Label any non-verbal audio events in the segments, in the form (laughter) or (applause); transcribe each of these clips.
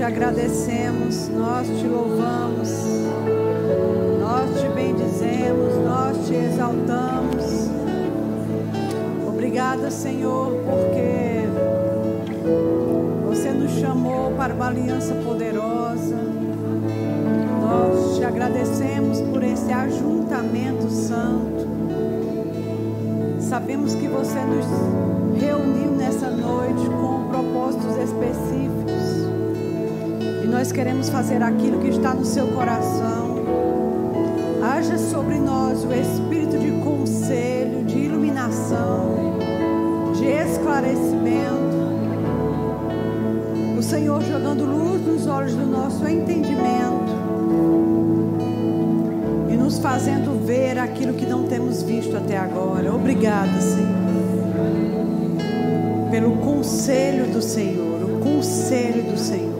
te agradecemos, nós te louvamos, nós te bendizemos, nós te exaltamos. Obrigada, Senhor, porque você nos chamou para uma aliança poderosa. Nós te agradecemos por esse ajuntamento santo. Sabemos que você nos reuniu nessa noite com propósitos específicos. Nós queremos fazer aquilo que está no seu coração. Haja sobre nós o espírito de conselho, de iluminação, de esclarecimento. O Senhor jogando luz nos olhos do nosso entendimento e nos fazendo ver aquilo que não temos visto até agora. Obrigada, Senhor pelo conselho do Senhor, o conselho do Senhor.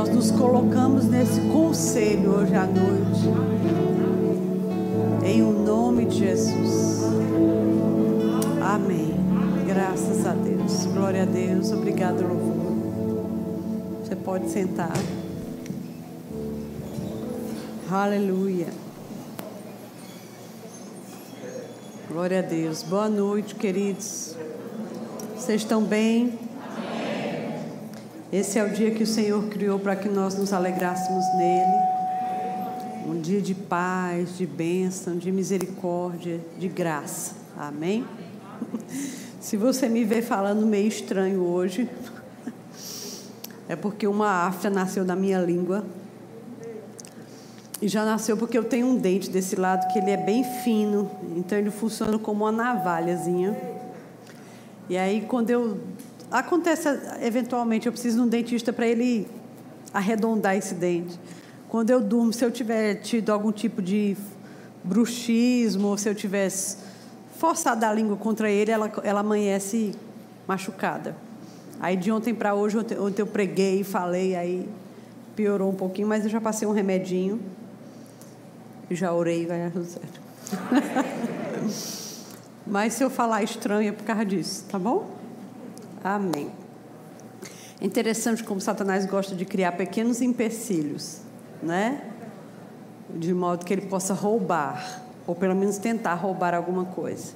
Nós nos colocamos nesse conselho hoje à noite, em o nome de Jesus. Amém. Graças a Deus. Glória a Deus. Obrigado, louvor. Você pode sentar. Aleluia. Glória a Deus. Boa noite, queridos. Vocês estão bem? Esse é o dia que o Senhor criou para que nós nos alegrássemos nele. Um dia de paz, de bênção, de misericórdia, de graça. Amém? (laughs) Se você me vê falando meio estranho hoje, (laughs) é porque uma afta nasceu na minha língua. E já nasceu porque eu tenho um dente desse lado que ele é bem fino, então ele funciona como uma navalhazinha. E aí, quando eu. Acontece, eventualmente, eu preciso de um dentista para ele arredondar esse dente. Quando eu durmo, se eu tiver tido algum tipo de bruxismo, ou se eu tivesse forçado a língua contra ele, ela, ela amanhece machucada. Aí de ontem para hoje, ontem, ontem eu preguei, falei, aí piorou um pouquinho, mas eu já passei um remedinho. Já orei, vai dar tudo certo. (laughs) Mas se eu falar estranho é por causa disso, tá bom? Amém. É interessante como Satanás gosta de criar pequenos empecilhos, né? De modo que ele possa roubar, ou pelo menos tentar roubar alguma coisa.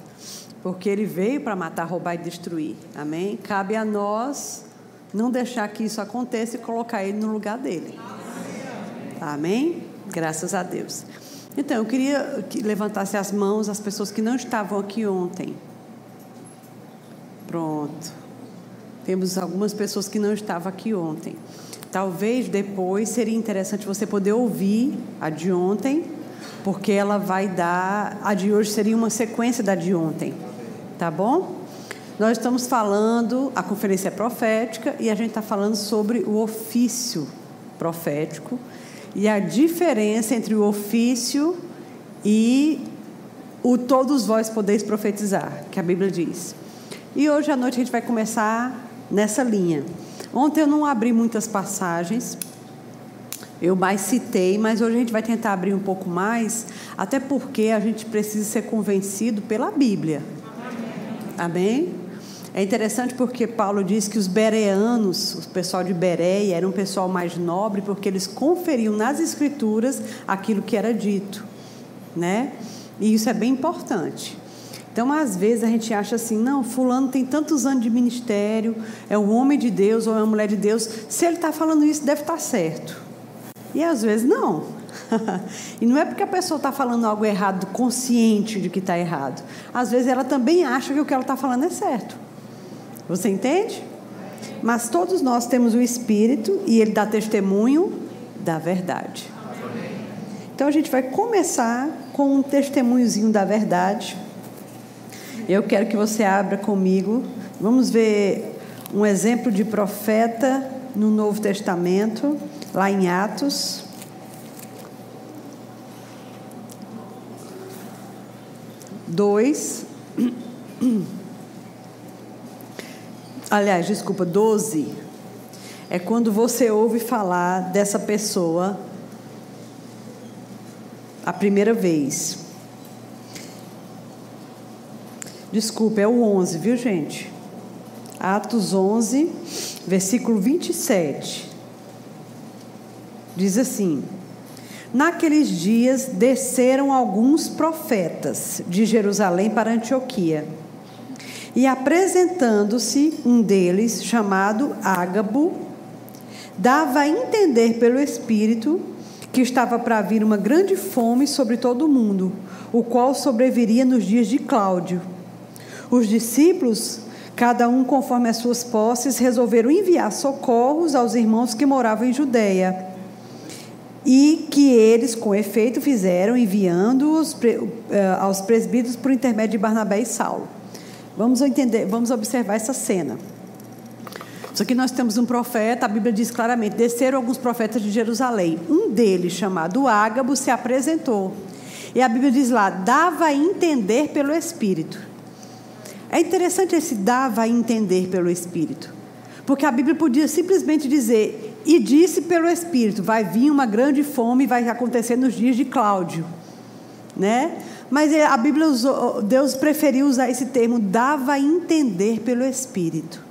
Porque ele veio para matar, roubar e destruir. Amém? Cabe a nós não deixar que isso aconteça e colocar ele no lugar dele. Amém? Graças a Deus. Então, eu queria que levantasse as mãos as pessoas que não estavam aqui ontem. Pronto. Temos algumas pessoas que não estavam aqui ontem. Talvez depois seria interessante você poder ouvir a de ontem, porque ela vai dar. A de hoje seria uma sequência da de ontem. Tá bom? Nós estamos falando, a conferência é profética, e a gente está falando sobre o ofício profético e a diferença entre o ofício e o todos vós podeis profetizar, que a Bíblia diz. E hoje à noite a gente vai começar nessa linha. Ontem eu não abri muitas passagens, eu mais citei, mas hoje a gente vai tentar abrir um pouco mais, até porque a gente precisa ser convencido pela Bíblia. Amém? É interessante porque Paulo diz que os bereanos, o pessoal de Bereia, era um pessoal mais nobre porque eles conferiam nas escrituras aquilo que era dito, né? E isso é bem importante. Então, às vezes a gente acha assim, não, fulano tem tantos anos de ministério, é um homem de Deus ou é uma mulher de Deus, se ele está falando isso, deve estar tá certo. E às vezes não. (laughs) e não é porque a pessoa está falando algo errado, consciente de que está errado. Às vezes ela também acha que o que ela está falando é certo. Você entende? Mas todos nós temos o Espírito e ele dá testemunho da verdade. Então a gente vai começar com um testemunhozinho da verdade. Eu quero que você abra comigo. Vamos ver um exemplo de profeta no Novo Testamento, lá em Atos. Dois. aliás, desculpa, 12, é quando você ouve falar dessa pessoa a primeira vez. Desculpa, é o 11, viu, gente? Atos 11, versículo 27. Diz assim: Naqueles dias desceram alguns profetas de Jerusalém para Antioquia. E apresentando-se um deles, chamado Ágabo, dava a entender pelo Espírito que estava para vir uma grande fome sobre todo o mundo, o qual sobreviria nos dias de Cláudio. Os discípulos, cada um conforme as suas posses, resolveram enviar socorros aos irmãos que moravam em Judéia. E que eles, com efeito, fizeram, enviando-os eh, aos presbíteros por intermédio de Barnabé e Saulo. Vamos entender, vamos observar essa cena. Só que nós temos um profeta, a Bíblia diz claramente: desceram alguns profetas de Jerusalém. Um deles, chamado Ágabo, se apresentou. E a Bíblia diz lá: dava a entender pelo Espírito. É interessante esse dava a entender pelo Espírito. Porque a Bíblia podia simplesmente dizer: e disse pelo Espírito: vai vir uma grande fome, vai acontecer nos dias de Cláudio. Né? Mas a Bíblia usou, Deus preferiu usar esse termo, dava a entender pelo Espírito.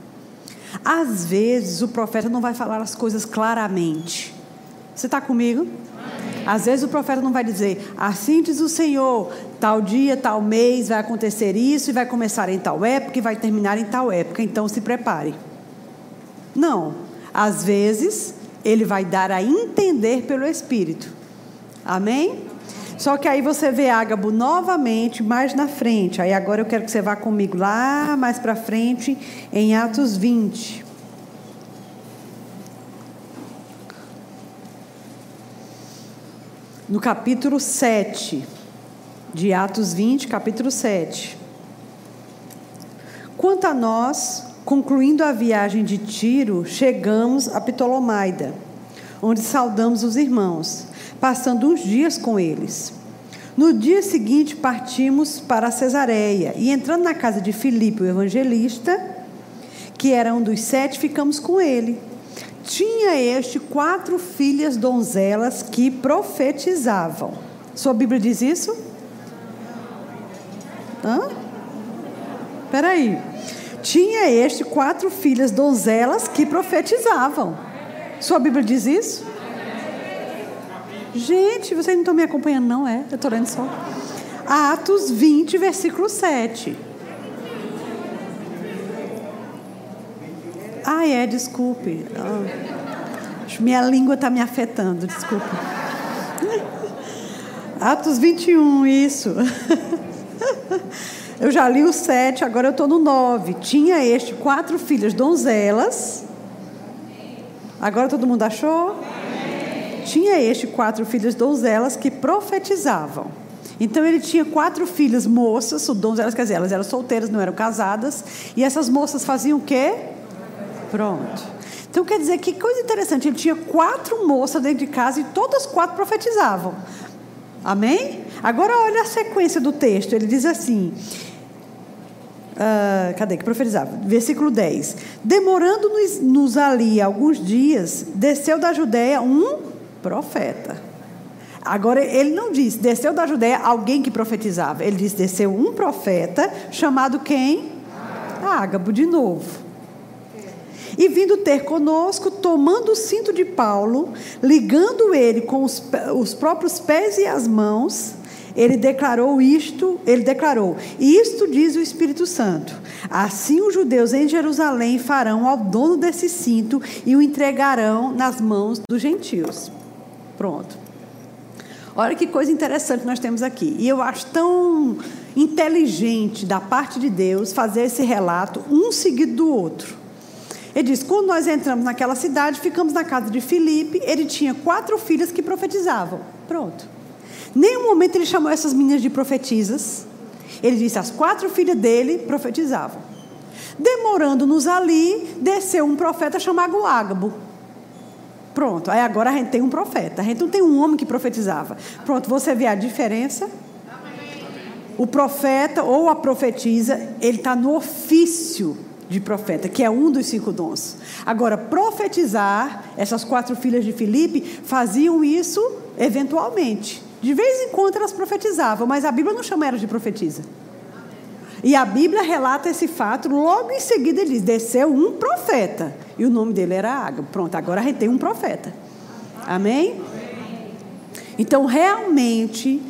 Às vezes o profeta não vai falar as coisas claramente. Você está comigo? Amém. Às vezes o profeta não vai dizer, assim diz o Senhor, tal dia, tal mês vai acontecer isso e vai começar em tal época e vai terminar em tal época, então se prepare. Não. Às vezes ele vai dar a entender pelo Espírito. Amém? Só que aí você vê Ágabo novamente mais na frente. Aí agora eu quero que você vá comigo lá mais para frente em Atos 20. No capítulo 7 de Atos 20, capítulo 7. Quanto a nós, concluindo a viagem de Tiro, chegamos a Ptolomaida, onde saudamos os irmãos passando uns dias com eles. No dia seguinte partimos para Cesareia e entrando na casa de Filipe, o evangelista, que era um dos sete, ficamos com ele. Tinha este quatro filhas donzelas que profetizavam. Sua Bíblia diz isso? Hã? Peraí. Tinha este quatro filhas donzelas que profetizavam. Sua Bíblia diz isso? Gente, vocês não estão me acompanhando, não é? Eu estou lendo só. Atos 20, versículo 7. Ah, é, desculpe. Oh, minha língua está me afetando, desculpe. Atos 21, isso. Eu já li o 7, agora eu estou no 9. Tinha este quatro filhas donzelas. Agora todo mundo achou? tinha este quatro filhas donzelas que profetizavam. Então ele tinha quatro filhas moças, donzelas, quer dizer, elas eram solteiras, não eram casadas, e essas moças faziam o quê? Pronto. Então quer dizer que coisa interessante, ele tinha quatro moças dentro de casa e todas quatro profetizavam. Amém? Agora olha a sequência do texto, ele diz assim: Uh, cadê que profetizava? Versículo 10. Demorando-nos ali alguns dias, desceu da Judéia um profeta. Agora, ele não diz, desceu da Judéia alguém que profetizava. Ele diz, desceu um profeta, chamado quem? Ágabo, de novo. E vindo ter conosco, tomando o cinto de Paulo, ligando ele com os, os próprios pés e as mãos, ele declarou isto, ele declarou: Isto diz o Espírito Santo. Assim os judeus em Jerusalém farão ao dono desse cinto e o entregarão nas mãos dos gentios. Pronto. Olha que coisa interessante nós temos aqui. E eu acho tão inteligente da parte de Deus fazer esse relato, um seguido do outro. Ele diz: quando nós entramos naquela cidade, ficamos na casa de Filipe, ele tinha quatro filhas que profetizavam. Pronto. Nenhum momento ele chamou essas meninas de profetisas. Ele disse: as quatro filhas dele profetizavam. Demorando-nos ali, desceu um profeta chamado Ágabo. Pronto, aí agora a gente tem um profeta. A gente não tem um homem que profetizava. Pronto, você vê a diferença? O profeta ou a profetisa, ele está no ofício de profeta, que é um dos cinco dons. Agora, profetizar, essas quatro filhas de Filipe faziam isso eventualmente. De vez em quando elas profetizavam, mas a Bíblia não chama elas de profetisa. E a Bíblia relata esse fato, logo em seguida ele diz: desceu um profeta. E o nome dele era Água. Pronto, agora gente tem um profeta. Amém? Então, realmente,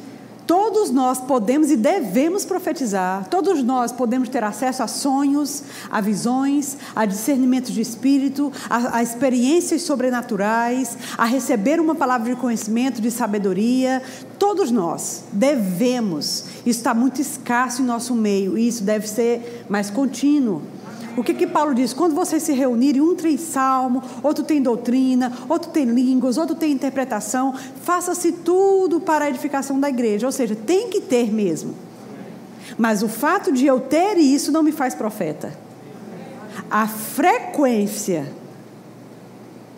Todos nós podemos e devemos profetizar, todos nós podemos ter acesso a sonhos, a visões, a discernimento de espírito, a, a, experiências sobrenaturais, a receber uma palavra de conhecimento, de sabedoria. Todos nós devemos. Isso está muito escasso em nosso meio e isso deve ser mais contínuo. O que que Paulo diz? Quando vocês se reunirem, um tem salmo, outro tem doutrina, outro tem línguas, outro tem interpretação, faça-se tudo para a edificação da igreja. Ou seja, tem que ter mesmo. Mas o fato de eu ter isso não me faz profeta. A frequência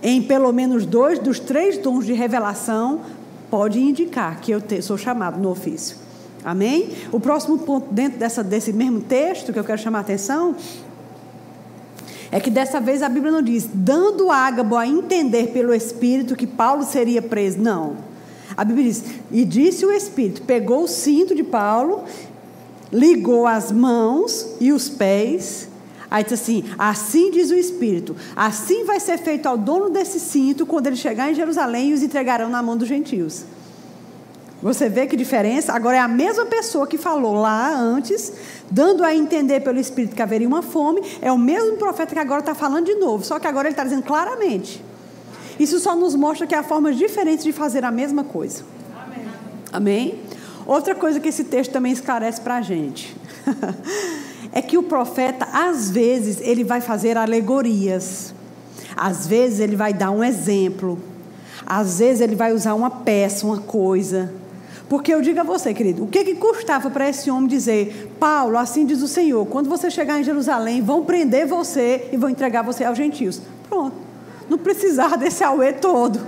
em pelo menos dois dos três dons de revelação pode indicar que eu te, sou chamado no ofício. Amém? O próximo ponto dentro dessa, desse mesmo texto que eu quero chamar a atenção é que dessa vez a Bíblia não diz, dando Ágabo a entender pelo Espírito que Paulo seria preso. Não. A Bíblia diz, e disse o Espírito, pegou o cinto de Paulo, ligou as mãos e os pés. Aí diz assim: assim diz o Espírito, assim vai ser feito ao dono desse cinto quando ele chegar em Jerusalém e os entregarão na mão dos gentios. Você vê que diferença? Agora é a mesma pessoa que falou lá antes, dando a entender pelo Espírito que haveria uma fome, é o mesmo profeta que agora está falando de novo, só que agora ele está dizendo claramente. Isso só nos mostra que há formas diferentes de fazer a mesma coisa. Amém? Outra coisa que esse texto também esclarece para a gente (laughs) é que o profeta, às vezes, ele vai fazer alegorias, às vezes, ele vai dar um exemplo, às vezes, ele vai usar uma peça, uma coisa. Porque eu digo a você, querido, o que, que custava para esse homem dizer, Paulo, assim diz o Senhor, quando você chegar em Jerusalém, vão prender você e vão entregar você aos gentios. Pronto. Não precisava (laughs) desse auê todo.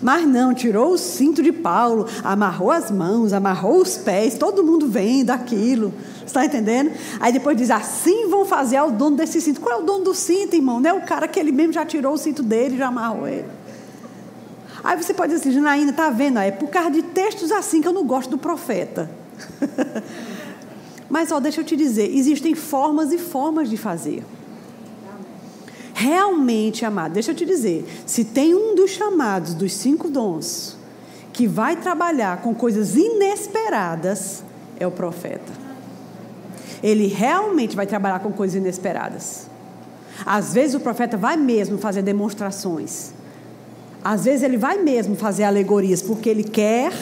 Mas não, tirou o cinto de Paulo, amarrou as mãos, amarrou os pés, todo mundo vendo aquilo. Está entendendo? Aí depois diz: assim vão fazer ao dono desse cinto. Qual é o dono do cinto, irmão? Não é o cara que ele mesmo já tirou o cinto dele, já amarrou ele. Aí você pode dizer assim, Janaína, está vendo? É por causa de textos assim que eu não gosto do profeta. (laughs) Mas, ó, deixa eu te dizer, existem formas e formas de fazer. Realmente, amado, deixa eu te dizer, se tem um dos chamados dos cinco dons que vai trabalhar com coisas inesperadas, é o profeta. Ele realmente vai trabalhar com coisas inesperadas. Às vezes o profeta vai mesmo fazer demonstrações. Às vezes ele vai mesmo fazer alegorias, porque ele quer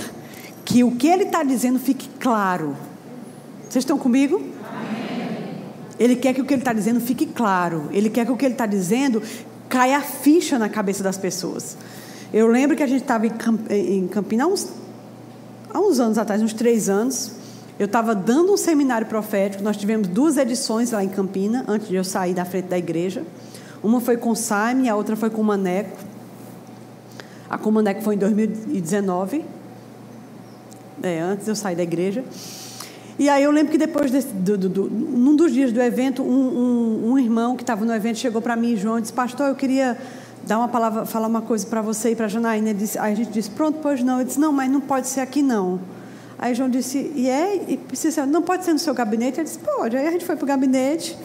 que o que ele está dizendo fique claro. Vocês estão comigo? Amém. Ele quer que o que ele está dizendo fique claro. Ele quer que o que ele está dizendo caia a ficha na cabeça das pessoas. Eu lembro que a gente estava em, Campinas há uns, há uns anos atrás, uns três anos. Eu estava dando um seminário profético. Nós tivemos duas edições lá em Campina, antes de eu sair da frente da igreja. Uma foi com o Saime, a outra foi com o Maneco. A Comandec foi em 2019, é, antes eu sair da igreja. E aí eu lembro que depois, desse, do, do, do, num dos dias do evento, um, um, um irmão que estava no evento chegou para mim, João, e disse, pastor, eu queria dar uma palavra, falar uma coisa para você e para a Janaína. Disse, aí a gente disse, pronto, pois não. Eu disse, não, mas não pode ser aqui não. Aí João disse, e é? E precisa, não pode ser no seu gabinete? Ele disse, pode. Aí a gente foi para o gabinete.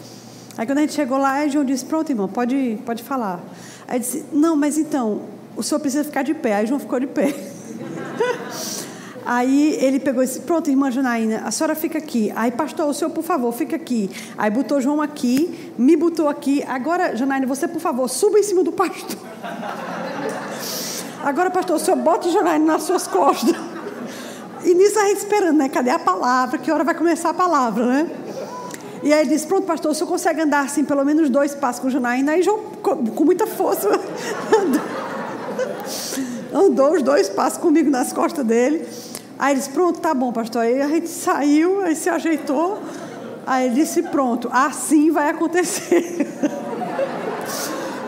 Aí quando a gente chegou lá, aí João disse, pronto, irmão, pode, pode falar. Aí disse, não, mas então, o senhor precisa ficar de pé. Aí João ficou de pé. (laughs) Aí ele pegou e disse: Pronto, irmã Janaína, a senhora fica aqui. Aí, pastor, o senhor, por favor, fica aqui. Aí botou João aqui, me botou aqui. Agora, Janaína, você, por favor, suba em cima do pastor. (laughs) Agora, pastor, o senhor bota Janaína nas suas costas. E nisso a gente esperando, né? Cadê a palavra? Que hora vai começar a palavra, né? E aí ele disse: Pronto, pastor, o senhor consegue andar assim, pelo menos dois passos com Janaína? Aí João, com muita força, (laughs) andou os dois passos comigo nas costas dele. Aí ele disse: Pronto, tá bom, pastor. Aí a gente saiu, aí se ajeitou. Aí ele disse: Pronto, assim vai acontecer. (laughs)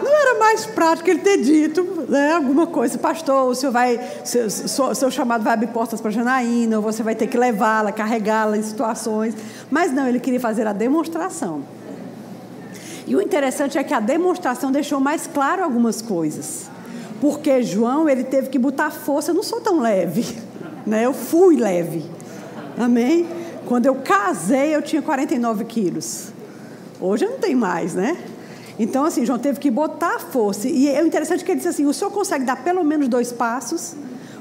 Não era mais prático ele ter dito né, alguma coisa, pastor, o senhor vai, seu, seu, seu chamado vai abrir portas para Janaína, ou você vai ter que levá-la, carregá-la em situações. Mas não, ele queria fazer a demonstração. E o interessante é que a demonstração deixou mais claro algumas coisas. Porque João, ele teve que botar força, eu não sou tão leve, (laughs) né? Eu fui leve. Amém? Quando eu casei, eu tinha 49 quilos. Hoje eu não tenho mais, né? Então, assim, João teve que botar força. E é interessante que ele disse assim: o senhor consegue dar pelo menos dois passos?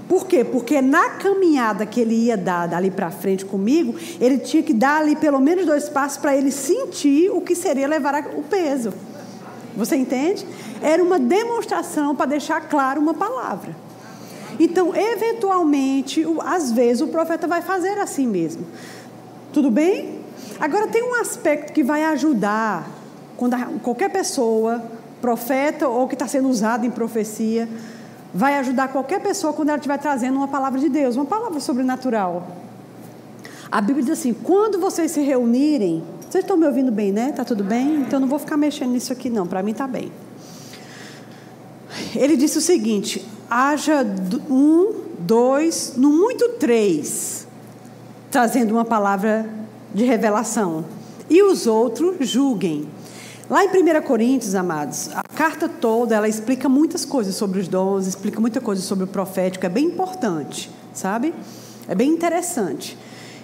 Por quê? Porque na caminhada que ele ia dar dali para frente comigo, ele tinha que dar ali pelo menos dois passos para ele sentir o que seria levar o peso. Você entende? Era uma demonstração para deixar claro uma palavra. Então, eventualmente, às vezes, o profeta vai fazer assim mesmo. Tudo bem? Agora, tem um aspecto que vai ajudar quando qualquer pessoa, profeta ou que está sendo usado em profecia, vai ajudar qualquer pessoa quando ela estiver trazendo uma palavra de Deus, uma palavra sobrenatural. A Bíblia diz assim: quando vocês se reunirem, vocês estão me ouvindo bem, né? Tá tudo bem? Então não vou ficar mexendo nisso aqui, não. Para mim tá bem. Ele disse o seguinte: haja um, dois, no muito três, trazendo uma palavra de revelação, e os outros julguem. Lá em 1 Coríntios, amados, a carta toda ela explica muitas coisas sobre os dons, explica muita coisa sobre o profético, é bem importante, sabe? É bem interessante.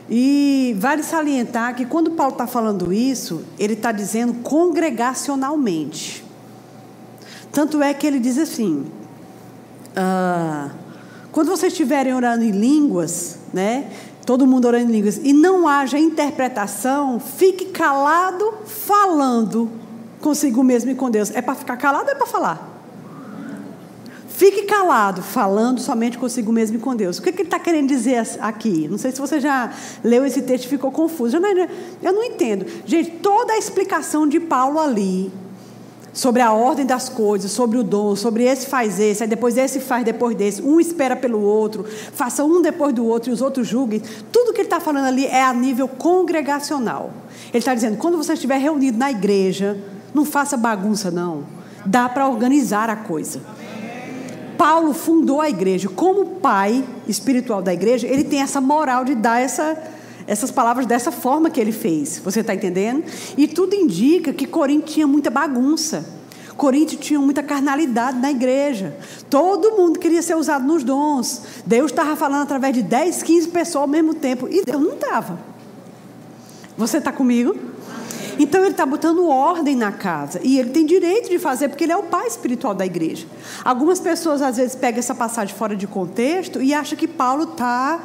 E vale salientar que quando Paulo está falando isso, ele está dizendo congregacionalmente. Tanto é que ele diz assim: ah, quando vocês estiverem orando em línguas, né? Todo mundo orando em línguas, e não haja interpretação, fique calado falando consigo mesmo e com Deus. É para ficar calado ou é para falar? Fique calado, falando somente consigo mesmo e com Deus. O que, que ele está querendo dizer aqui? Não sei se você já leu esse texto e ficou confuso. Eu não, eu não entendo. Gente, toda a explicação de Paulo ali, sobre a ordem das coisas, sobre o dom, sobre esse faz esse, aí depois esse faz depois desse, um espera pelo outro, faça um depois do outro e os outros julguem. Tudo que ele está falando ali é a nível congregacional. Ele está dizendo: quando você estiver reunido na igreja, não faça bagunça, não. Dá para organizar a coisa. Paulo fundou a igreja. Como pai espiritual da igreja, ele tem essa moral de dar essa, essas palavras dessa forma que ele fez. Você está entendendo? E tudo indica que Corinto tinha muita bagunça. Corinto tinha muita carnalidade na igreja. Todo mundo queria ser usado nos dons. Deus estava falando através de 10, 15 pessoas ao mesmo tempo. E Deus não estava. Você está comigo? Então ele está botando ordem na casa. E ele tem direito de fazer, porque ele é o pai espiritual da igreja. Algumas pessoas às vezes pegam essa passagem fora de contexto e acham que Paulo está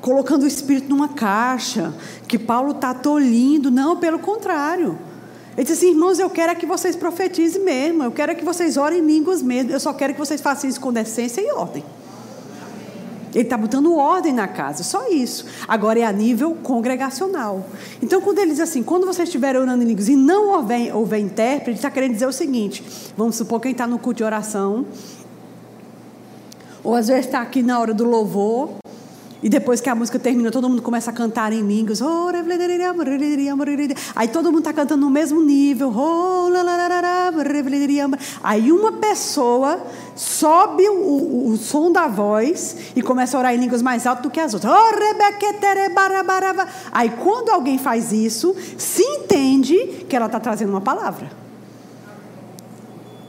colocando o espírito numa caixa, que Paulo está tolhindo. Não, pelo contrário. Ele disse assim, irmãos, eu quero é que vocês profetizem mesmo, eu quero é que vocês orem em línguas mesmo, eu só quero que vocês façam isso com decência e ordem. Ele está botando ordem na casa, só isso. Agora é a nível congregacional. Então, quando ele diz assim, quando você estiver orando em línguas e não houver, houver intérprete, ele está querendo dizer o seguinte: vamos supor que ele está no culto de oração, ou às vezes está aqui na hora do louvor, e depois que a música termina, todo mundo começa a cantar em línguas. Aí todo mundo está cantando no mesmo nível. Aí uma pessoa sobe o, o, o, som da voz e começa a orar em línguas mais alto do que as outras. Aí quando alguém faz isso, se entende que ela está trazendo uma palavra.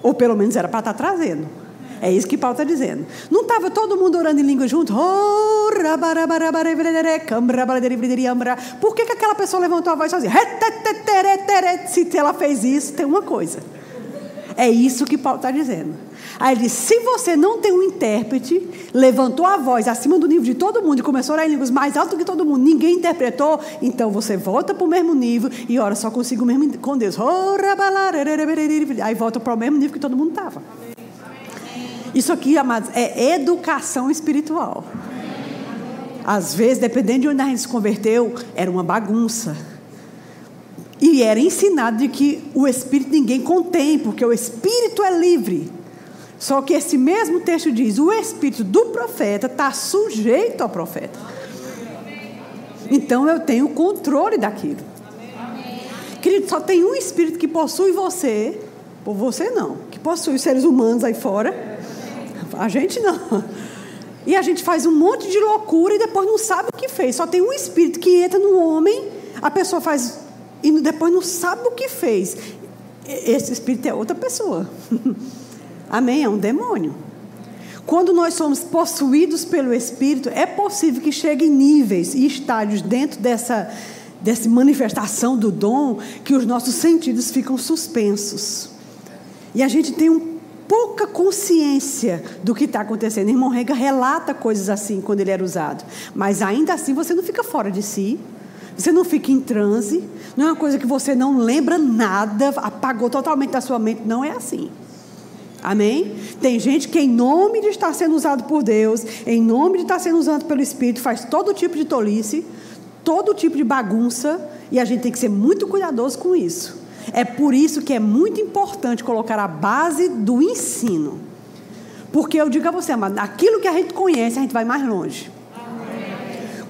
Ou pelo menos era para estar tá trazendo. É isso que Paulo está dizendo. Não estava todo mundo orando em língua junto? Por que, que aquela pessoa levantou a voz sozinha? Se ela fez isso, tem uma coisa. É isso que Paulo está dizendo. Aí ele diz: se você não tem um intérprete, levantou a voz acima do nível de todo mundo e começou a orar em línguas mais alto que todo mundo, ninguém interpretou, então você volta para o mesmo nível e ora só consigo mesmo com Deus. Aí volta para o mesmo nível que todo mundo estava. Isso aqui, amados, é educação espiritual. Às vezes, dependendo de onde a gente se converteu, era uma bagunça. E era ensinado de que o espírito ninguém contém, porque o espírito é livre. Só que esse mesmo texto diz: o espírito do profeta está sujeito ao profeta. Então eu tenho controle daquilo. Querido, só tem um espírito que possui você, por você não, que possui os seres humanos aí fora a gente não. E a gente faz um monte de loucura e depois não sabe o que fez. Só tem um espírito que entra no homem, a pessoa faz e depois não sabe o que fez. Esse espírito é outra pessoa. (laughs) Amém? É um demônio. Quando nós somos possuídos pelo Espírito, é possível que cheguem níveis e estádios dentro dessa, dessa manifestação do dom que os nossos sentidos ficam suspensos. E a gente tem um pouca consciência do que está acontecendo. Irmão Rega relata coisas assim quando ele era usado. Mas ainda assim você não fica fora de si. Você não fica em transe. Não é uma coisa que você não lembra nada, apagou totalmente da sua mente. Não é assim. Amém? Tem gente que, em nome de estar sendo usado por Deus, em nome de estar sendo usado pelo Espírito, faz todo tipo de tolice, todo tipo de bagunça, e a gente tem que ser muito cuidadoso com isso. É por isso que é muito importante colocar a base do ensino. Porque eu digo a você, mas aquilo que a gente conhece, a gente vai mais longe.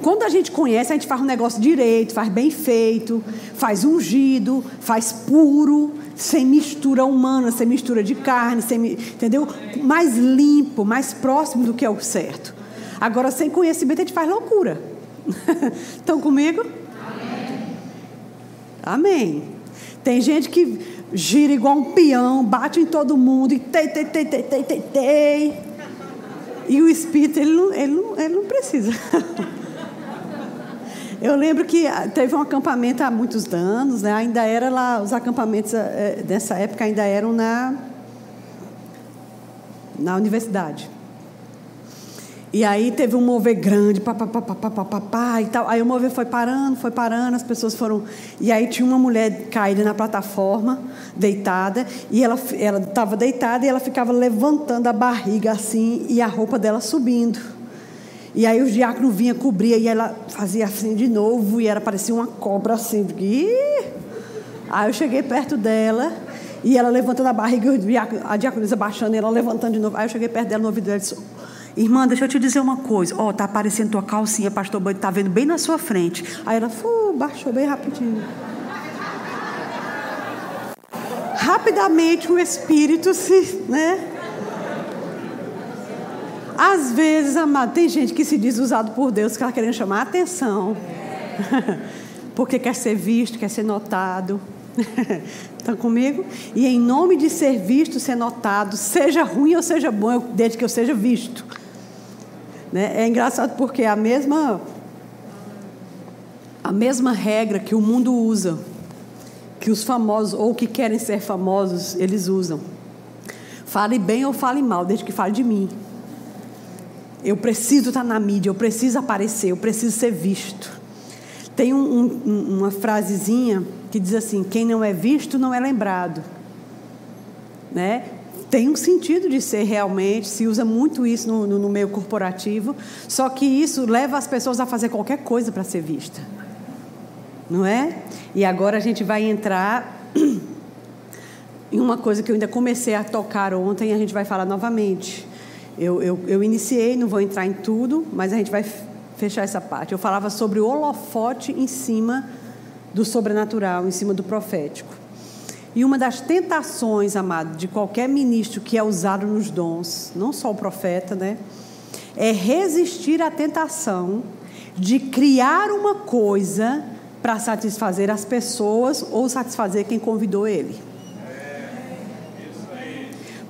Quando a gente conhece, a gente faz um negócio direito, faz bem feito, faz ungido, faz puro, sem mistura humana, sem mistura de carne, sem, entendeu? Mais limpo, mais próximo do que é o certo. Agora, sem conhecimento, a gente faz loucura. (laughs) Estão comigo? Amém. Amém. Tem gente que gira igual um peão, bate em todo mundo e tei, tei, tei, tei, tei, tei, tei. E o espírito, ele não, ele não, ele não precisa. (laughs) Eu lembro que teve um acampamento há muitos anos, né? ainda era lá, os acampamentos é, dessa época ainda eram na, na universidade. E aí teve um mover grande, pá, pá, pá, pá, pá, pá, pá, e tal. Aí o mover foi parando, foi parando, as pessoas foram. E aí tinha uma mulher caída na plataforma, deitada, e ela estava deitada e ela ficava levantando a barriga assim e a roupa dela subindo. E aí o diácono vinha, cobria e ela fazia assim de novo, e ela parecia uma cobra assim. Ih! Aí eu cheguei perto dela. E ela levantando a barriga, a diaconisa baixando, e ela levantando de novo. Aí eu cheguei perto dela no ouvido dela e disse: Irmã, deixa eu te dizer uma coisa. Ó, oh, tá aparecendo tua calcinha, pastor Bud tá vendo bem na sua frente. Aí ela, fu, baixou bem rapidinho. Rapidamente o espírito se, né? Às vezes, amado, tem gente que se diz usado por Deus que ela querendo chamar a atenção. (laughs) Porque quer ser visto, quer ser notado. Estão (laughs) comigo? E em nome de ser visto, ser notado, seja ruim ou seja bom, desde que eu seja visto. Né? É engraçado porque a mesma, a mesma regra que o mundo usa, que os famosos ou que querem ser famosos, eles usam. Fale bem ou fale mal, desde que fale de mim. Eu preciso estar na mídia, eu preciso aparecer, eu preciso ser visto. Tem um, um, uma frasezinha que diz assim: quem não é visto não é lembrado. Né? Tem um sentido de ser realmente, se usa muito isso no, no, no meio corporativo, só que isso leva as pessoas a fazer qualquer coisa para ser vista. Não é? E agora a gente vai entrar (clears throat) em uma coisa que eu ainda comecei a tocar ontem e a gente vai falar novamente. Eu, eu, eu iniciei, não vou entrar em tudo, mas a gente vai fechar essa parte. Eu falava sobre o holofote em cima do sobrenatural, em cima do profético. E uma das tentações, amado, de qualquer ministro que é usado nos dons, não só o profeta, né? É resistir à tentação de criar uma coisa para satisfazer as pessoas ou satisfazer quem convidou ele.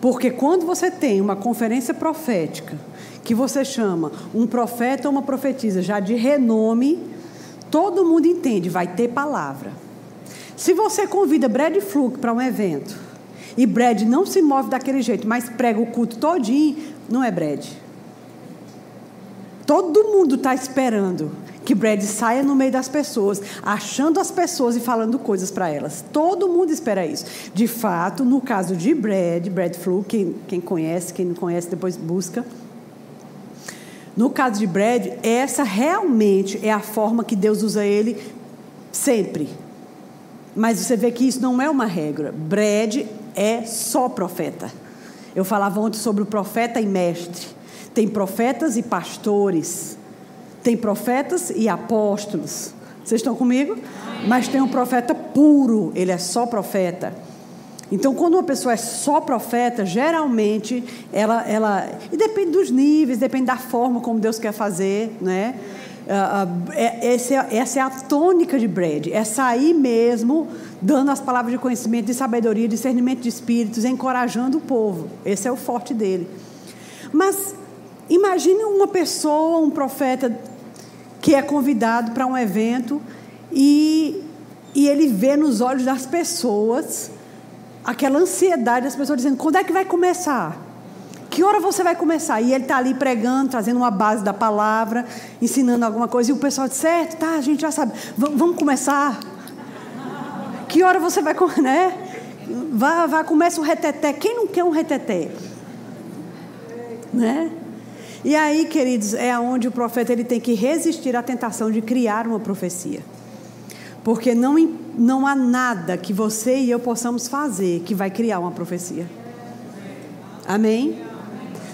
Porque quando você tem uma conferência profética, que você chama um profeta ou uma profetisa já de renome, todo mundo entende, vai ter palavra. Se você convida Brad Fluke para um evento e Brad não se move daquele jeito, mas prega o culto todinho, não é Brad. Todo mundo está esperando que Brad saia no meio das pessoas, achando as pessoas e falando coisas para elas. Todo mundo espera isso. De fato, no caso de Brad, Brad Fluke, quem, quem conhece, quem não conhece, depois busca. No caso de Brad, essa realmente é a forma que Deus usa ele sempre. Mas você vê que isso não é uma regra. Brad é só profeta. Eu falava ontem sobre o profeta e mestre. Tem profetas e pastores. Tem profetas e apóstolos. Vocês estão comigo? Mas tem um profeta puro, ele é só profeta. Então, quando uma pessoa é só profeta, geralmente ela, ela. E depende dos níveis, depende da forma como Deus quer fazer, né? Uh, essa, é, essa é a tônica de Brad, é sair mesmo dando as palavras de conhecimento, de sabedoria, discernimento de espíritos, encorajando o povo. Esse é o forte dele. Mas imagine uma pessoa, um profeta, que é convidado para um evento e, e ele vê nos olhos das pessoas aquela ansiedade das pessoas dizendo: quando é que vai começar? Que hora você vai começar? E ele está ali pregando, trazendo uma base da palavra, ensinando alguma coisa. E o pessoal diz: certo, tá, a gente já sabe. V vamos começar? Que hora você vai, né? Vá, vá, começa o reteté. Quem não quer um reteté? Né? E aí, queridos, é onde o profeta ele tem que resistir à tentação de criar uma profecia. Porque não, não há nada que você e eu possamos fazer que vai criar uma profecia. Amém?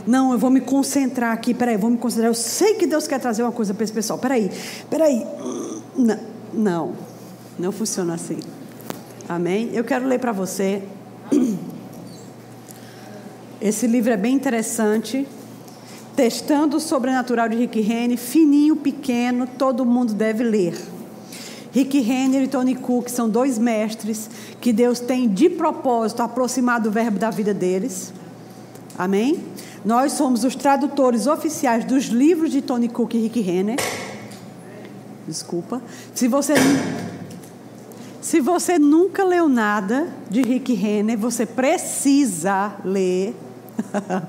Não, eu vou me concentrar aqui, peraí, vou me concentrar. Eu sei que Deus quer trazer uma coisa para esse pessoal. Peraí, peraí. Não, não, não funciona assim. Amém? Eu quero ler para você. (clears throat) Esse livro é bem interessante. Testando o Sobrenatural de Rick Renner, fininho, pequeno, todo mundo deve ler. Rick Renner e Tony Cook são dois mestres que Deus tem de propósito aproximado do verbo da vida deles. Amém? Nós somos os tradutores oficiais dos livros de Tony Cook e Rick Renner. Desculpa. Se você se você nunca leu nada de Rick Renner, você precisa ler. (laughs)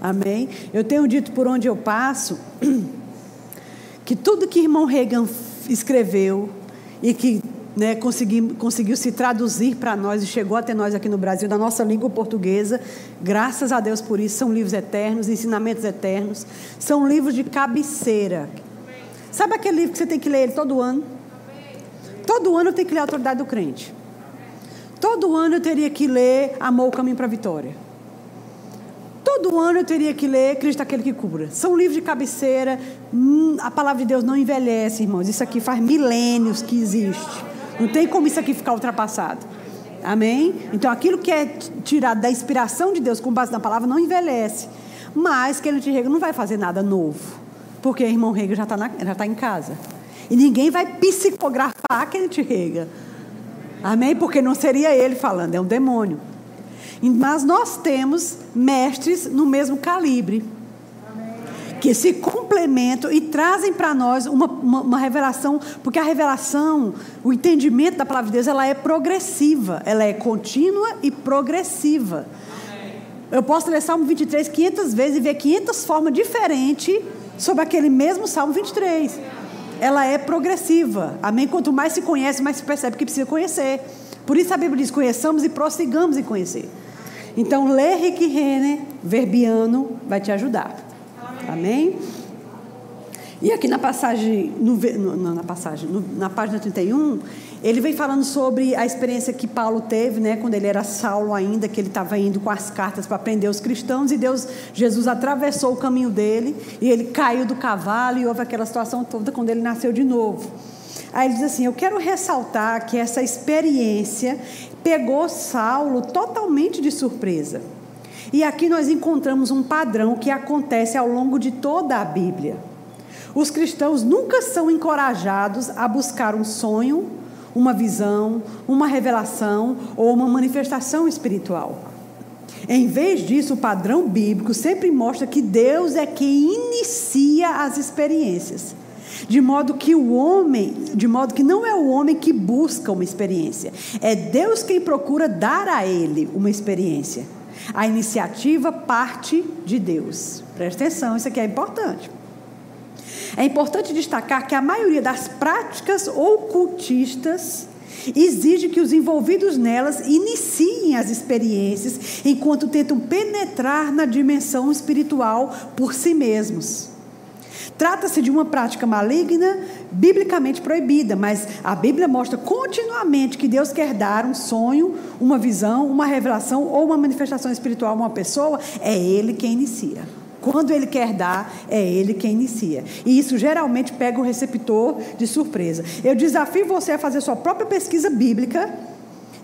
Amém? Eu tenho dito por onde eu passo (clears throat) que tudo que irmão Reagan escreveu e que né, conseguiu, conseguiu se traduzir para nós e chegou até nós aqui no Brasil, da nossa língua portuguesa, graças a Deus por isso, são livros eternos, ensinamentos eternos, são livros de cabeceira. Sabe aquele livro que você tem que ler ele todo ano? Todo ano eu tenho que ler a autoridade do crente. Todo ano eu teria que ler Amor o Caminho para a Vitória. Todo ano eu teria que ler Cristo aquele que cura. São livros de cabeceira. Hum, a palavra de Deus não envelhece, irmãos. Isso aqui faz milênios que existe. Não tem como isso aqui ficar ultrapassado. Amém? Então aquilo que é tirado da inspiração de Deus com base na palavra não envelhece. Mas que ele te rega não vai fazer nada novo. Porque o irmão rega já está tá em casa. E ninguém vai psicografar que ele te rega. Amém? Porque não seria ele falando, é um demônio. Mas nós temos mestres no mesmo calibre. Que se complementam e trazem para nós uma, uma, uma, revelação, porque a revelação, o entendimento da palavra de Deus, ela é progressiva, ela é contínua e progressiva. Eu posso ler Salmo 23 500 vezes e ver 500 formas diferentes sobre aquele mesmo Salmo 23. Ela é progressiva. Amém? Quanto mais se conhece, mais se percebe que precisa conhecer. Por isso a Bíblia diz: conheçamos e prossigamos em conhecer. Então, ler Rick Renner, verbiano, vai te ajudar. Amém? E aqui na passagem, no, no, na passagem, no, na página 31, ele vem falando sobre a experiência que Paulo teve, né, quando ele era Saulo ainda, que ele estava indo com as cartas para prender os cristãos e Deus, Jesus atravessou o caminho dele e ele caiu do cavalo e houve aquela situação toda quando ele nasceu de novo. Aí ele diz assim: Eu quero ressaltar que essa experiência pegou Saulo totalmente de surpresa. E aqui nós encontramos um padrão que acontece ao longo de toda a Bíblia. Os cristãos nunca são encorajados a buscar um sonho, uma visão, uma revelação ou uma manifestação espiritual. Em vez disso, o padrão bíblico sempre mostra que Deus é quem inicia as experiências. De modo que o homem, de modo que não é o homem que busca uma experiência, é Deus quem procura dar a ele uma experiência. A iniciativa parte de Deus. Preste atenção, isso aqui é importante. É importante destacar que a maioria das práticas ocultistas exige que os envolvidos nelas iniciem as experiências enquanto tentam penetrar na dimensão espiritual por si mesmos. Trata-se de uma prática maligna, biblicamente proibida, mas a Bíblia mostra continuamente que Deus quer dar um sonho, uma visão, uma revelação ou uma manifestação espiritual a uma pessoa, é Ele quem inicia. Quando Ele quer dar, é Ele quem inicia. E isso geralmente pega o receptor de surpresa. Eu desafio você a fazer sua própria pesquisa bíblica.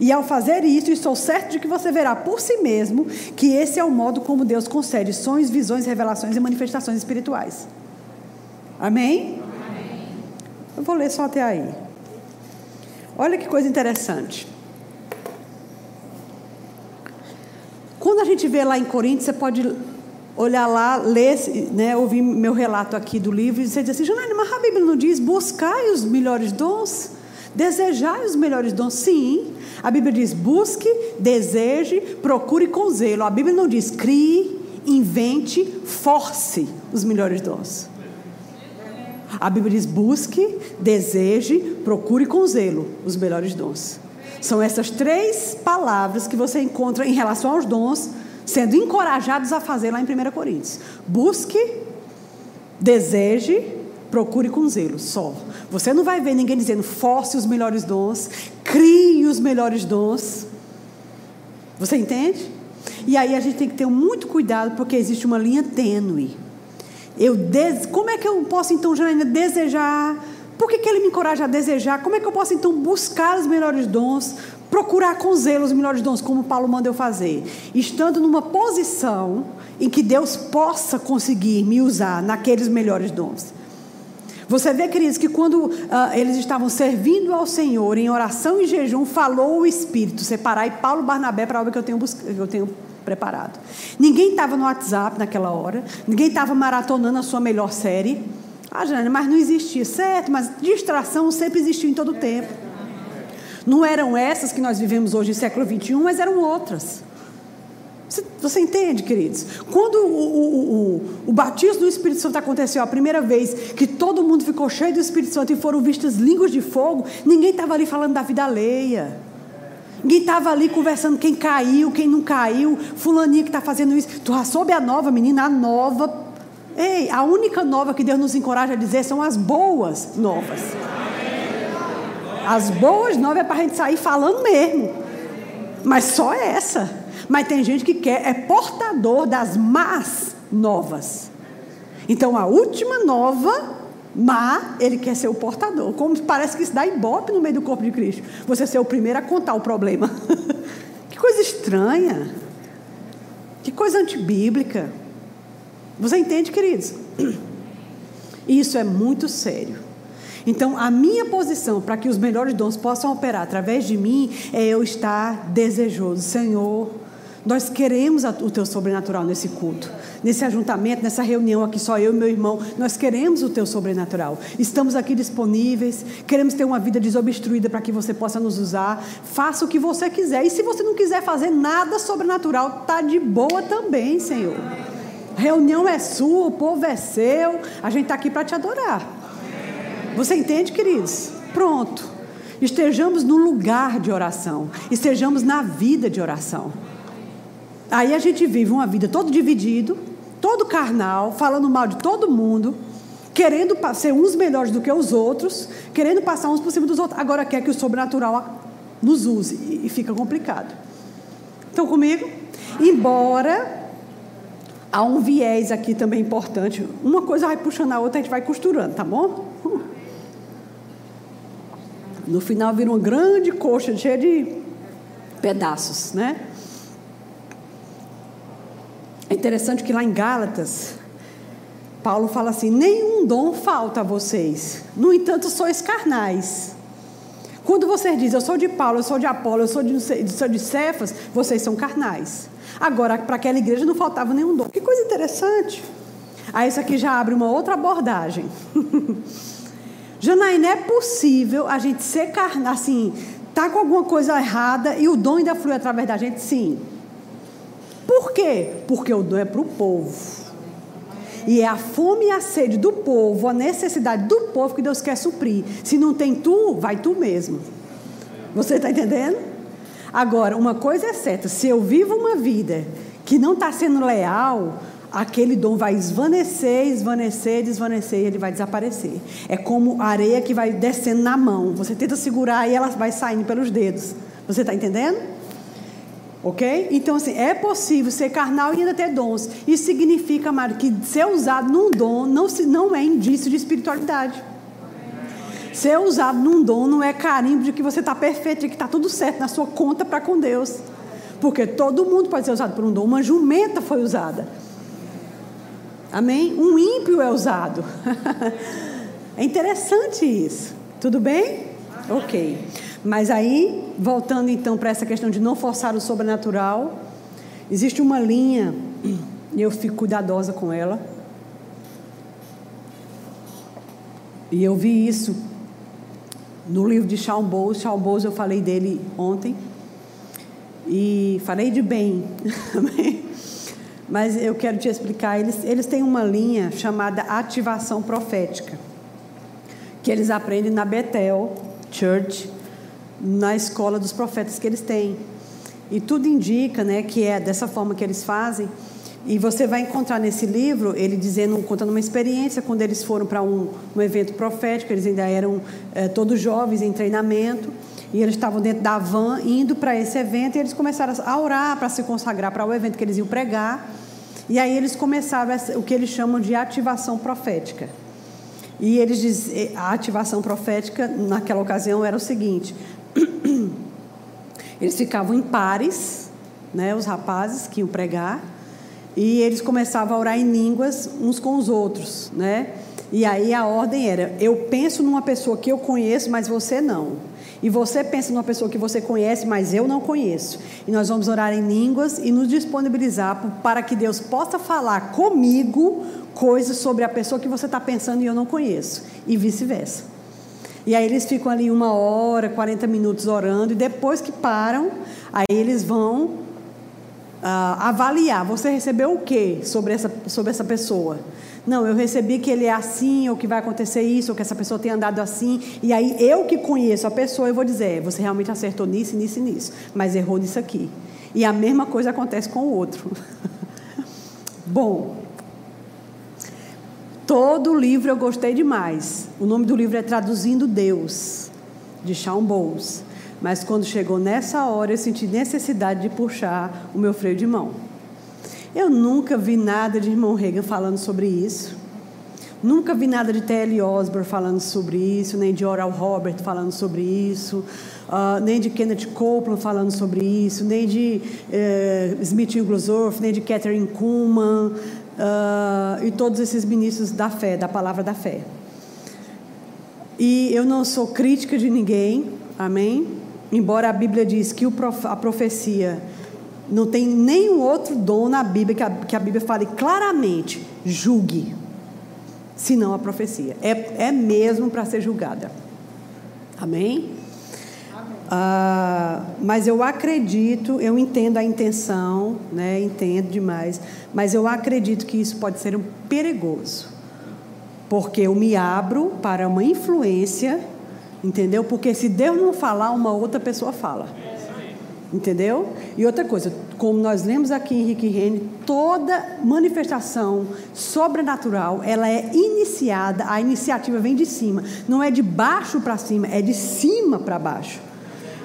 E ao fazer isso, estou certo de que você verá por si mesmo que esse é o modo como Deus concede sonhos, visões, revelações e manifestações espirituais. Amém? Amém? Eu vou ler só até aí. Olha que coisa interessante. Quando a gente vê lá em Coríntios, você pode olhar lá, ler, né, ouvir meu relato aqui do livro e você dizer assim, Janaína, mas a Bíblia não diz buscai os melhores dons? Desejai os melhores dons? Sim. A Bíblia diz busque, deseje, procure com zelo. A Bíblia não diz crie, invente, force os melhores dons. A Bíblia diz busque, deseje, procure com zelo os melhores dons. São essas três palavras que você encontra em relação aos dons sendo encorajados a fazer lá em 1 Coríntios. Busque, deseje, procure com zelo, só. Você não vai ver ninguém dizendo force os melhores dons, crie os melhores dons. Você entende? E aí a gente tem que ter muito cuidado porque existe uma linha tênue. Eu des... Como é que eu posso então, Janaína, desejar? Por que, que ele me encoraja a desejar? Como é que eu posso então buscar os melhores dons? procurar com zelo os melhores dons, como Paulo mandou fazer, estando numa posição em que Deus possa conseguir me usar naqueles melhores dons. Você vê, queridos, que quando uh, eles estavam servindo ao Senhor em oração e jejum, falou o Espírito, separar e Paulo Barnabé para a obra que eu tenho, que eu tenho preparado. Ninguém estava no WhatsApp naquela hora, ninguém estava maratonando a sua melhor série. Ah, Jane, mas não existia, certo, mas distração sempre existiu em todo o tempo. Não eram essas que nós vivemos hoje no século XXI, mas eram outras. Você, você entende, queridos? Quando o, o, o, o, batismo do Espírito Santo aconteceu a primeira vez, que todo mundo ficou cheio do Espírito Santo e foram vistas línguas de fogo, ninguém estava ali falando da vida alheia. Ninguém estava ali conversando quem caiu, quem não caiu, fulaninha que está fazendo isso. Tu já soube a nova, menina, a nova. Ei, a única nova que Deus nos encoraja a dizer são as boas novas. As boas novas é para a gente sair falando mesmo. Mas só essa. Mas tem gente que quer, é portador das más novas. Então a última nova, má, ele quer ser o portador. Como parece que isso dá ibope no meio do corpo de Cristo. Você ser o primeiro a contar o problema. (laughs) que coisa estranha. Que coisa antibíblica. Você entende, queridos? Isso é muito sério. Então, a minha posição para que os melhores dons possam operar através de mim é eu estar desejoso. Senhor, nós queremos o teu sobrenatural nesse culto, nesse ajuntamento, nessa reunião aqui, só eu e meu irmão. Nós queremos o teu sobrenatural. Estamos aqui disponíveis, queremos ter uma vida desobstruída para que você possa nos usar. Faça o que você quiser. E se você não quiser fazer nada sobrenatural, está de boa também, Senhor. reunião é sua, o povo é seu. A gente está aqui para te adorar. Você entende, queridos? Pronto. Estejamos no lugar de oração. Estejamos na vida de oração. Aí a gente vive uma vida todo dividido, todo carnal, falando mal de todo mundo, querendo ser uns melhores do que os outros, querendo passar uns por cima dos outros. Agora quer que o sobrenatural nos use e fica complicado. Estão comigo? Embora há um viés aqui também importante. Uma coisa vai puxando a outra, a gente vai costurando, tá bom? No final vira uma grande coxa cheia de pedaços, né? É interessante que lá em Gálatas, Paulo fala assim: nenhum dom falta a vocês, no entanto, sois carnais. Quando vocês dizem, eu sou de Paulo, eu sou de Apolo, eu sou de, sou de Cefas, vocês são carnais. Agora, para aquela igreja não faltava nenhum dom. Que coisa interessante. Aí, isso aqui já abre uma outra abordagem. (laughs) Janaína, é possível a gente ser carnal, assim, tá com alguma coisa errada e o dom ainda flui através da gente? Sim. Por quê? Porque o dom é para o povo. E é a fome e a sede do povo, a necessidade do povo que Deus quer suprir. Se não tem tu, vai tu mesmo. Você está entendendo? Agora, uma coisa é certa: se eu vivo uma vida que não está sendo leal, aquele dom vai esvanecer, esvanecer, desvanecer e ele vai desaparecer. É como areia que vai descendo na mão. Você tenta segurar e ela vai saindo pelos dedos. Você está entendendo? Ok? Então, assim, é possível ser carnal e ainda ter dons. Isso significa, amado, que ser usado num dom não, não é indício de espiritualidade. Ser usado num dom não é carimbo de que você está perfeito, de que está tudo certo na sua conta para com Deus. Porque todo mundo pode ser usado por um dom. Uma jumenta foi usada. Amém? Um ímpio é usado. (laughs) é interessante isso. Tudo bem? Ok. Mas aí, voltando então para essa questão de não forçar o sobrenatural, existe uma linha E eu fico cuidadosa com ela. E eu vi isso no livro de Shawn Bowles. Shawn Bowles eu falei dele ontem. E falei de bem. (laughs) Mas eu quero te explicar. Eles, eles têm uma linha chamada ativação profética. Que eles aprendem na Bethel Church, na escola dos profetas que eles têm. E tudo indica né, que é dessa forma que eles fazem. E você vai encontrar nesse livro ele dizendo, contando uma experiência quando eles foram para um, um, evento profético, eles ainda eram é, todos jovens em treinamento, e eles estavam dentro da van indo para esse evento, e eles começaram a orar para se consagrar para o evento que eles iam pregar. E aí eles começaram o que eles chamam de ativação profética. E eles dizem, a ativação profética naquela ocasião era o seguinte: (coughs) eles ficavam em pares, né, os rapazes que iam pregar, e eles começavam a orar em línguas uns com os outros, né? E aí a ordem era: eu penso numa pessoa que eu conheço, mas você não. E você pensa numa pessoa que você conhece, mas eu não conheço. E nós vamos orar em línguas e nos disponibilizar para que Deus possa falar comigo coisas sobre a pessoa que você está pensando e eu não conheço. E vice-versa. E aí eles ficam ali uma hora, 40 minutos orando, e depois que param, aí eles vão uh, avaliar. Você recebeu o que sobre essa, sobre essa pessoa? Não, eu recebi que ele é assim, ou que vai acontecer isso, ou que essa pessoa tem andado assim. E aí eu que conheço a pessoa, eu vou dizer: é, você realmente acertou nisso, nisso e nisso, mas errou nisso aqui. E a mesma coisa acontece com o outro. (laughs) Bom, todo o livro eu gostei demais. O nome do livro é Traduzindo Deus, de Shawn Bowles. Mas quando chegou nessa hora, eu senti necessidade de puxar o meu freio de mão. Eu nunca vi nada de irmão Reagan falando sobre isso. Nunca vi nada de T.L. Osborne falando sobre isso, nem de Oral Robert falando sobre isso, uh, nem de Kenneth Copeland falando sobre isso, nem de uh, Smith Wigglesworth, nem de Catherine Kuhlman uh, e todos esses ministros da fé, da palavra da fé. E eu não sou crítica de ninguém, amém? Embora a Bíblia diz que a profecia não tem nenhum outro dom na Bíblia que a, que a Bíblia fale claramente, julgue, senão a profecia. É, é mesmo para ser julgada. Amém? Ah, mas eu acredito, eu entendo a intenção, né, entendo demais, mas eu acredito que isso pode ser um perigoso, porque eu me abro para uma influência Entendeu? Porque se Deus não falar, uma outra pessoa fala. Entendeu? E outra coisa, como nós lemos aqui em Rick Rene, toda manifestação sobrenatural, ela é iniciada, a iniciativa vem de cima. Não é de baixo para cima, é de cima para baixo.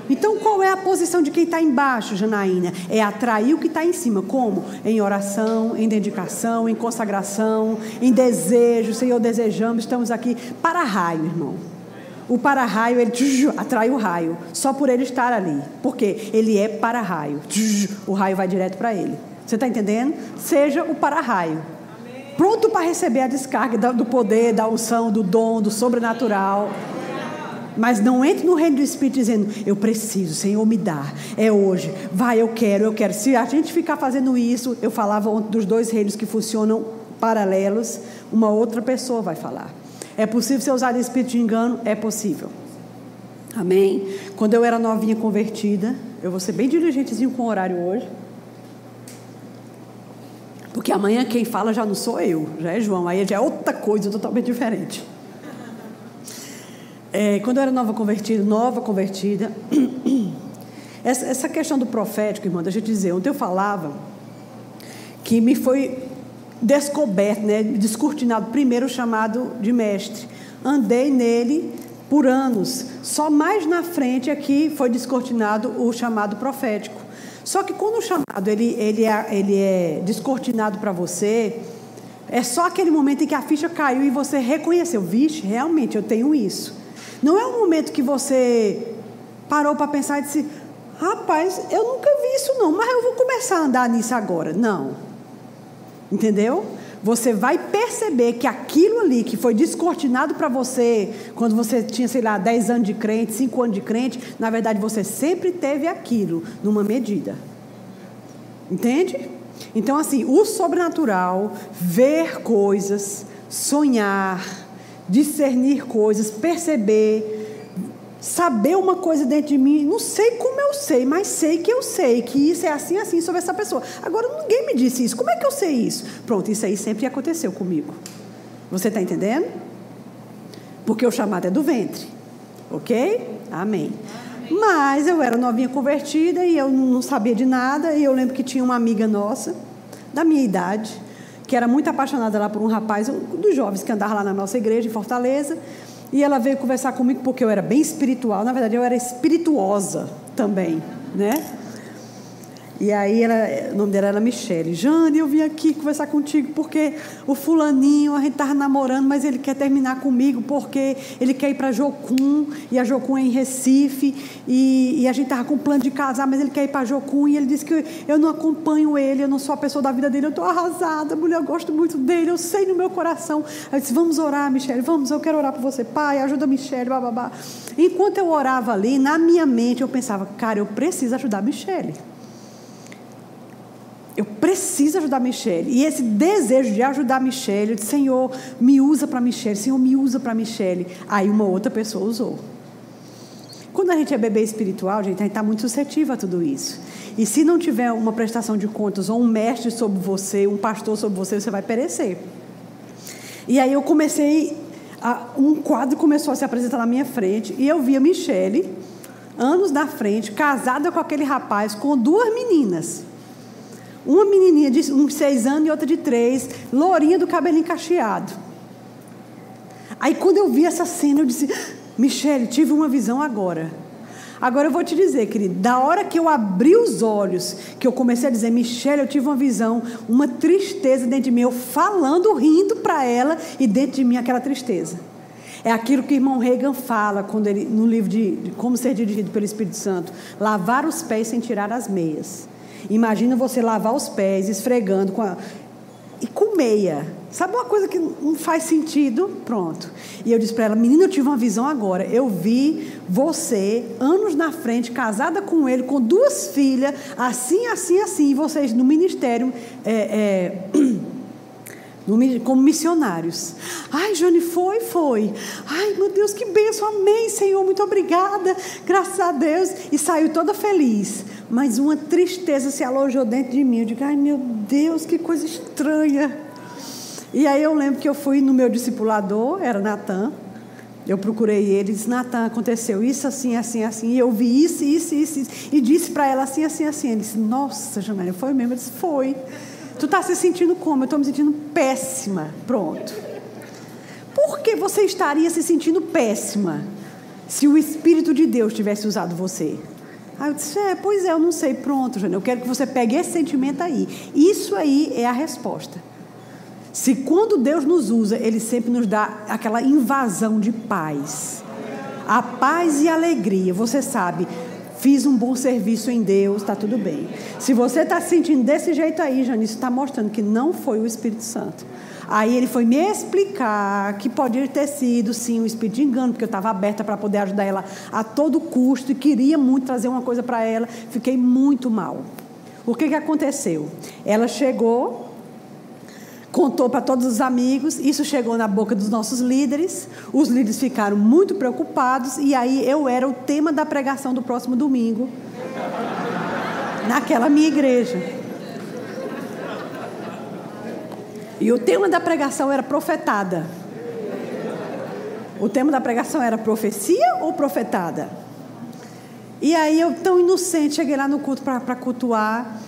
Então, qual é a posição de quem está embaixo, Janaína? É atrair o que está em cima. Como? Em oração, em dedicação, em consagração, em desejo. Senhor, desejamos, estamos aqui para raio, irmão. O para-raio, ele atrai o raio, só por ele estar ali. Porque ele é para-raio. O raio vai direto para ele. Você está entendendo? Seja o para-raio. Pronto para receber a descarga do poder, da unção, do dom, do sobrenatural. Mas não entre no reino do Espírito dizendo, eu preciso, Senhor, me dá. É hoje. Vai, eu quero, eu quero. Se a gente ficar fazendo isso, eu falava dos dois reinos que funcionam paralelos, uma outra pessoa vai falar. É possível ser usado espírito de engano? É possível. Amém? Quando eu era novinha convertida, eu vou ser bem diligentezinho com o horário hoje. Porque amanhã quem fala já não sou eu, já é João, aí já é outra coisa totalmente diferente. É, quando eu era nova convertida, nova convertida, (clears throat) essa, essa questão do profético, irmã, deixa eu te dizer, ontem eu falava que me foi descoberto, né, descortinado, primeiro chamado de mestre. Andei nele por anos. Só mais na frente aqui foi descortinado o chamado profético. Só que quando o chamado ele, ele, é, ele é descortinado para você, é só aquele momento em que a ficha caiu e você reconheceu, vixe, realmente eu tenho isso. Não é um momento que você parou para pensar e disse, rapaz, eu nunca vi isso não, mas eu vou começar a andar nisso agora. Não. Entendeu? Você vai perceber que aquilo ali que foi descortinado para você, quando você tinha, sei lá, 10 anos de crente, 5 anos de crente, na verdade você sempre teve aquilo numa medida. Entende? Então, assim, o sobrenatural, ver coisas, sonhar, discernir coisas, perceber, saber uma coisa dentro de mim, não sei como eu sei, mas sei que eu sei que isso é assim, assim sobre essa pessoa. Agora, ninguém me disse isso, como é que eu sei isso? Pronto, isso aí sempre aconteceu comigo. Você está entendendo? Porque o chamado é do ventre, ok? Amém. Amém. Mas eu era novinha convertida e eu não sabia de nada, e eu lembro que tinha uma amiga nossa, da minha idade, que era muito apaixonada lá por um rapaz, um dos jovens que andava lá na nossa igreja em Fortaleza. E ela veio conversar comigo porque eu era bem espiritual. Na verdade, eu era espirituosa também, né? E aí, ela, o nome dela era Michele. Jane, eu vim aqui conversar contigo porque o fulaninho, a gente estava namorando, mas ele quer terminar comigo porque ele quer ir para Jocum, e a Jocum é em Recife, e, e a gente estava com plano de casar, mas ele quer ir para Jocum, e ele disse que eu não acompanho ele, eu não sou a pessoa da vida dele, eu estou arrasada, mulher, eu gosto muito dele, eu sei no meu coração. Aí disse, vamos orar, Michele, vamos, eu quero orar por você, pai, ajuda a Michele, bababá. Enquanto eu orava ali, na minha mente, eu pensava, cara, eu preciso ajudar a Michele. Eu preciso ajudar a Michelle. E esse desejo de ajudar a Michelle, disse, Senhor, me usa para Michelle, Senhor, me usa para Michelle. Aí uma outra pessoa usou. Quando a gente é bebê espiritual, gente, a gente está muito suscetível a tudo isso. E se não tiver uma prestação de contas ou um mestre sobre você, um pastor sobre você, você vai perecer. E aí eu comecei, a, um quadro começou a se apresentar na minha frente e eu via Michele, anos na frente, casada com aquele rapaz, com duas meninas. Uma menininha de uns seis anos e outra de três, lourinha do cabelinho cacheado. Aí quando eu vi essa cena, eu disse, Michele, tive uma visão agora. Agora eu vou te dizer, querido, da hora que eu abri os olhos, que eu comecei a dizer, Michele, eu tive uma visão, uma tristeza dentro de mim, eu falando, rindo para ela e dentro de mim aquela tristeza. É aquilo que o irmão Reagan fala quando ele, no livro de, de Como Ser Dirigido pelo Espírito Santo: lavar os pés sem tirar as meias. Imagina você lavar os pés, esfregando com a... e com meia. Sabe uma coisa que não faz sentido? Pronto. E eu disse para ela, menina, eu tive uma visão agora. Eu vi você, anos na frente, casada com ele, com duas filhas, assim, assim, assim, e vocês no ministério. É, é, (clears throat) como missionários. Ai, Jane, foi, foi. Ai, meu Deus, que bênção, amém, Senhor, muito obrigada, graças a Deus. E saiu toda feliz. Mas uma tristeza se alojou dentro de mim. Eu digo, ai, meu Deus, que coisa estranha. E aí eu lembro que eu fui no meu discipulador, era Natan. Eu procurei ele e disse, Natan, aconteceu isso, assim, assim, assim. E eu vi isso, isso, isso, isso. E disse para ela assim, assim, assim. Ele disse, nossa, Janaína, foi mesmo? Eu disse, foi. Tu está se sentindo como? Eu estou me sentindo péssima. Pronto. Por que você estaria se sentindo péssima se o Espírito de Deus tivesse usado você? Aí eu disse, é, pois é, eu não sei. Pronto, Jana, eu quero que você pegue esse sentimento aí. Isso aí é a resposta. Se quando Deus nos usa, Ele sempre nos dá aquela invasão de paz. A paz e a alegria, você sabe, fiz um bom serviço em Deus, está tudo bem. Se você está se sentindo desse jeito aí, Janice, está mostrando que não foi o Espírito Santo. Aí ele foi me explicar que podia ter sido, sim, um espírito de engano, porque eu estava aberta para poder ajudar ela a todo custo e queria muito trazer uma coisa para ela. Fiquei muito mal. O que, que aconteceu? Ela chegou contou para todos os amigos, isso chegou na boca dos nossos líderes, os líderes ficaram muito preocupados, e aí eu era o tema da pregação do próximo domingo, naquela minha igreja. E o tema da pregação era profetada. O tema da pregação era profecia ou profetada? E aí eu, tão inocente, cheguei lá no culto para cultuar.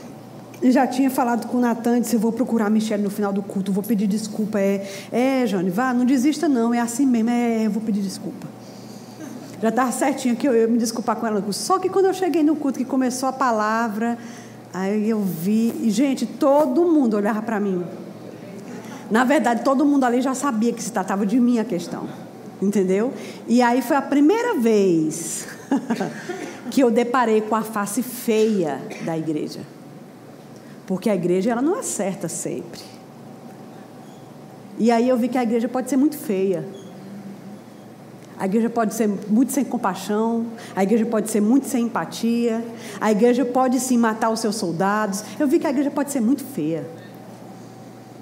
E já tinha falado com o Natan, disse, eu vou procurar a Michelle no final do culto, vou pedir desculpa. É, é, Jane, vá, não desista não, é assim mesmo, é, eu vou pedir desculpa. Já estava certinho que eu ia me desculpar com ela. Só que quando eu cheguei no culto, que começou a palavra, aí eu vi, e gente, todo mundo olhava para mim. Na verdade, todo mundo ali já sabia que se tratava de mim a questão. Entendeu? E aí foi a primeira vez (laughs) que eu deparei com a face feia da igreja. Porque a igreja ela não acerta sempre. E aí eu vi que a igreja pode ser muito feia. A igreja pode ser muito sem compaixão, a igreja pode ser muito sem empatia, a igreja pode sim matar os seus soldados. Eu vi que a igreja pode ser muito feia.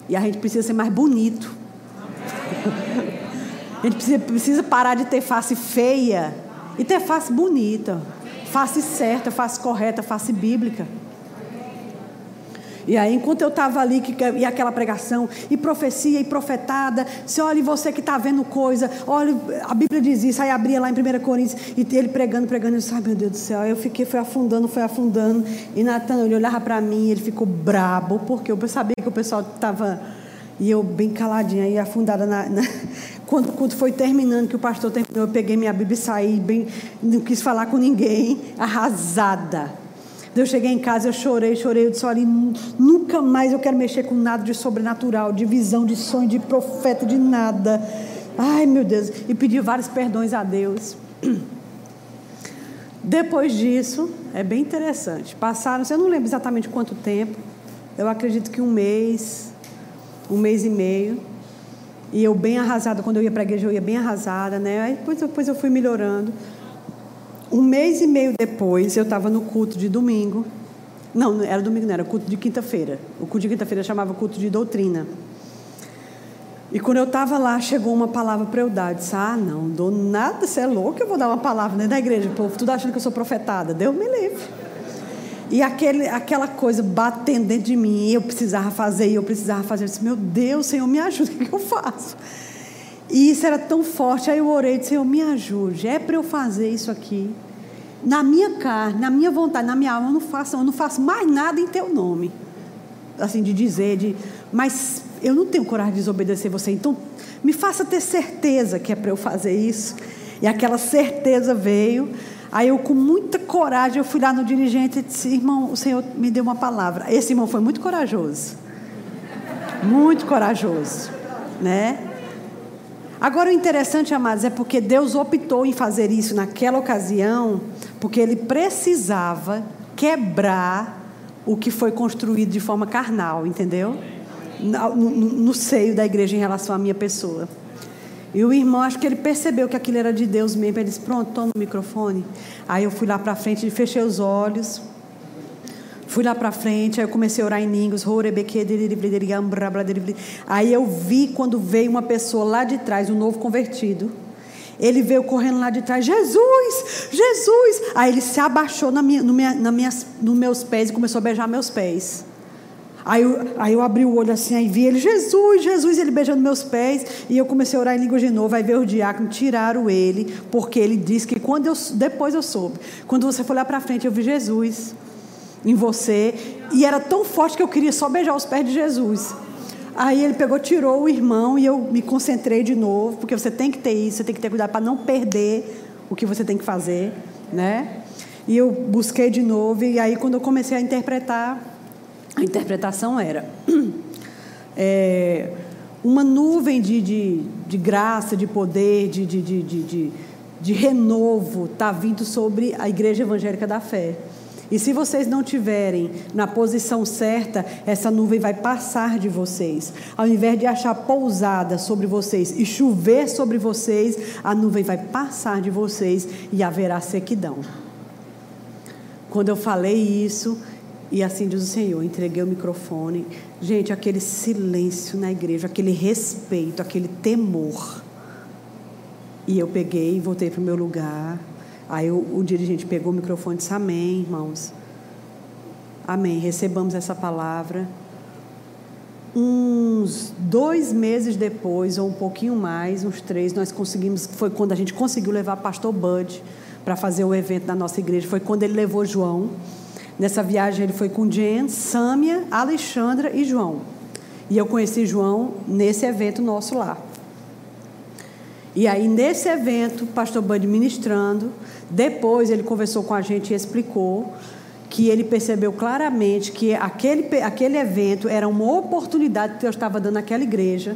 E a gente precisa ser mais bonito. A gente precisa, precisa parar de ter face feia e ter face bonita, face certa, face correta, face bíblica. E aí, enquanto eu estava ali, que, e aquela pregação, e profecia, e profetada, se olha, você que está vendo coisa, olha, a Bíblia diz isso, aí abria lá em 1 Coríntios, e ele pregando, pregando, eu disse, ai meu Deus do céu, aí eu fiquei, foi afundando, foi afundando, e Natan, ele olhava para mim, ele ficou brabo, porque eu sabia que o pessoal estava, e eu bem caladinha, e afundada na, na (laughs) quando, quando, foi terminando, que o pastor terminou, eu peguei minha Bíblia e saí, bem, não quis falar com ninguém, arrasada. Eu cheguei em casa, eu chorei, chorei, eu disse, olha, nunca mais eu quero mexer com nada de sobrenatural, de visão, de sonho, de profeta, de nada. Ai, meu Deus. E pedi vários perdões a Deus. (clears throat) Depois disso, é bem interessante. Passaram, eu não lembro exatamente quanto tempo, eu acredito que um mês, um mês e meio. E eu bem arrasada, quando eu ia para a igreja, eu ia bem arrasada, né? Aí depois, depois eu fui melhorando. Um mês e meio depois, eu estava no culto de domingo. Não, era domingo, não, era culto de quinta-feira. O culto de quinta-feira chamava culto de doutrina. E quando eu estava lá, chegou uma palavra para eu dar. Eu disse: Ah, não, dou nada, você é louco, eu vou dar uma palavra dentro da igreja. O povo, tudo achando que eu sou profetada. Deus me livre. E aquele, aquela coisa batendo dentro de mim, eu precisava fazer, eu precisava fazer. Eu disse: Meu Deus, Senhor, me ajuda, o que eu faço? E isso era tão forte. Aí eu orei e disse: Senhor, me ajude. É para eu fazer isso aqui. Na minha carne, na minha vontade, na minha alma, eu não faço, eu não faço mais nada em teu nome. Assim, de dizer, de, mas eu não tenho coragem de desobedecer você. Então, me faça ter certeza que é para eu fazer isso. E aquela certeza veio. Aí eu, com muita coragem, eu fui lá no dirigente e disse: Irmão, o Senhor me deu uma palavra. Esse irmão foi muito corajoso. Muito corajoso. Né? Agora, o interessante, amados, é porque Deus optou em fazer isso naquela ocasião, porque Ele precisava quebrar o que foi construído de forma carnal, entendeu? No, no, no, seio da igreja em relação à minha pessoa. E o irmão, acho que ele percebeu que aquilo era de Deus mesmo. Ele disse: Pronto, toma o microfone. Aí eu fui lá para frente fechei os olhos. Fui lá para frente, aí eu comecei a orar em línguas. Aí eu vi quando veio uma pessoa lá de trás, um novo convertido. Ele veio correndo lá de trás, Jesus, Jesus. Aí ele se abaixou na minha, no minha, na minhas, nos meus pés e começou a beijar meus pés. Aí eu, aí eu abri o olho assim, aí vi ele, Jesus, Jesus, ele beijando meus pés. E eu comecei a orar em línguas de novo. Aí veio o diácono, tiraram ele, porque ele disse que quando eu, depois eu soube, quando você for lá para frente, eu vi Jesus em você. E era tão forte que eu queria só beijar os pés de Jesus. Aí ele pegou, tirou o irmão e eu me concentrei de novo, porque você tem que ter isso, você tem que ter cuidado para não perder o que você tem que fazer, né? E eu busquei de novo, e aí quando eu comecei a interpretar, a interpretação era (clears throat) é, uma nuvem de, de, de, graça, de poder, de, de, de, de, de renovo está vindo sobre a igreja evangélica da fé. E se vocês não tiverem na posição certa, essa nuvem vai passar de vocês. Ao invés de achar pousada sobre vocês e chover sobre vocês, a nuvem vai passar de vocês e haverá sequidão. Quando eu falei isso, e assim diz o Senhor, entreguei o microfone. Gente, aquele silêncio na igreja, aquele respeito, aquele temor. E eu peguei e voltei para o meu lugar. Aí o, o dirigente pegou o microfone e disse: Amém, irmãos. Amém. Recebamos essa palavra. Uns dois meses depois, ou um pouquinho mais, uns três, nós conseguimos. Foi quando a gente conseguiu levar pastor Bud para fazer o evento na nossa igreja. Foi quando ele levou João. Nessa viagem ele foi com Jen, Sâmia, Alexandra e João. E eu conheci João nesse evento nosso lá. E aí, nesse evento, pastor Bud ministrando, depois ele conversou com a gente e explicou que ele percebeu claramente que aquele, aquele evento era uma oportunidade que Deus estava dando àquela igreja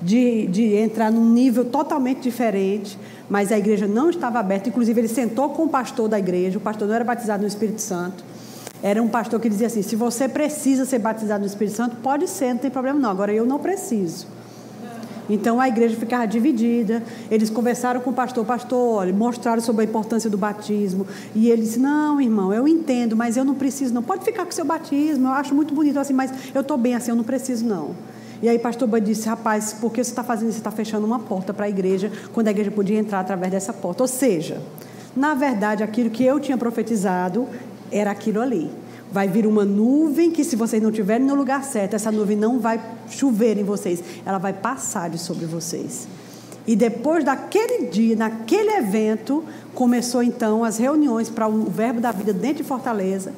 de, de entrar num nível totalmente diferente, mas a igreja não estava aberta. Inclusive, ele sentou com o pastor da igreja, o pastor não era batizado no Espírito Santo. Era um pastor que dizia assim: se você precisa ser batizado no Espírito Santo, pode ser, não tem problema não. Agora eu não preciso. Então a igreja ficava dividida. Eles conversaram com o pastor, pastor, olha, mostraram sobre a importância do batismo. E ele disse: Não, irmão, eu entendo, mas eu não preciso, não. Pode ficar com o seu batismo, eu acho muito bonito assim, mas eu estou bem assim, eu não preciso, não. E aí pastor Bud disse, rapaz, por que você está fazendo isso? Você está fechando uma porta para a igreja, quando a igreja podia entrar através dessa porta. Ou seja, na verdade, aquilo que eu tinha profetizado era aquilo ali. Vai vir uma nuvem que, se vocês não estiverem no lugar certo, essa nuvem não vai chover em vocês, ela vai passar de sobre vocês. E depois daquele dia, naquele evento, começou então as reuniões para o Verbo da Vida dentro de Fortaleza.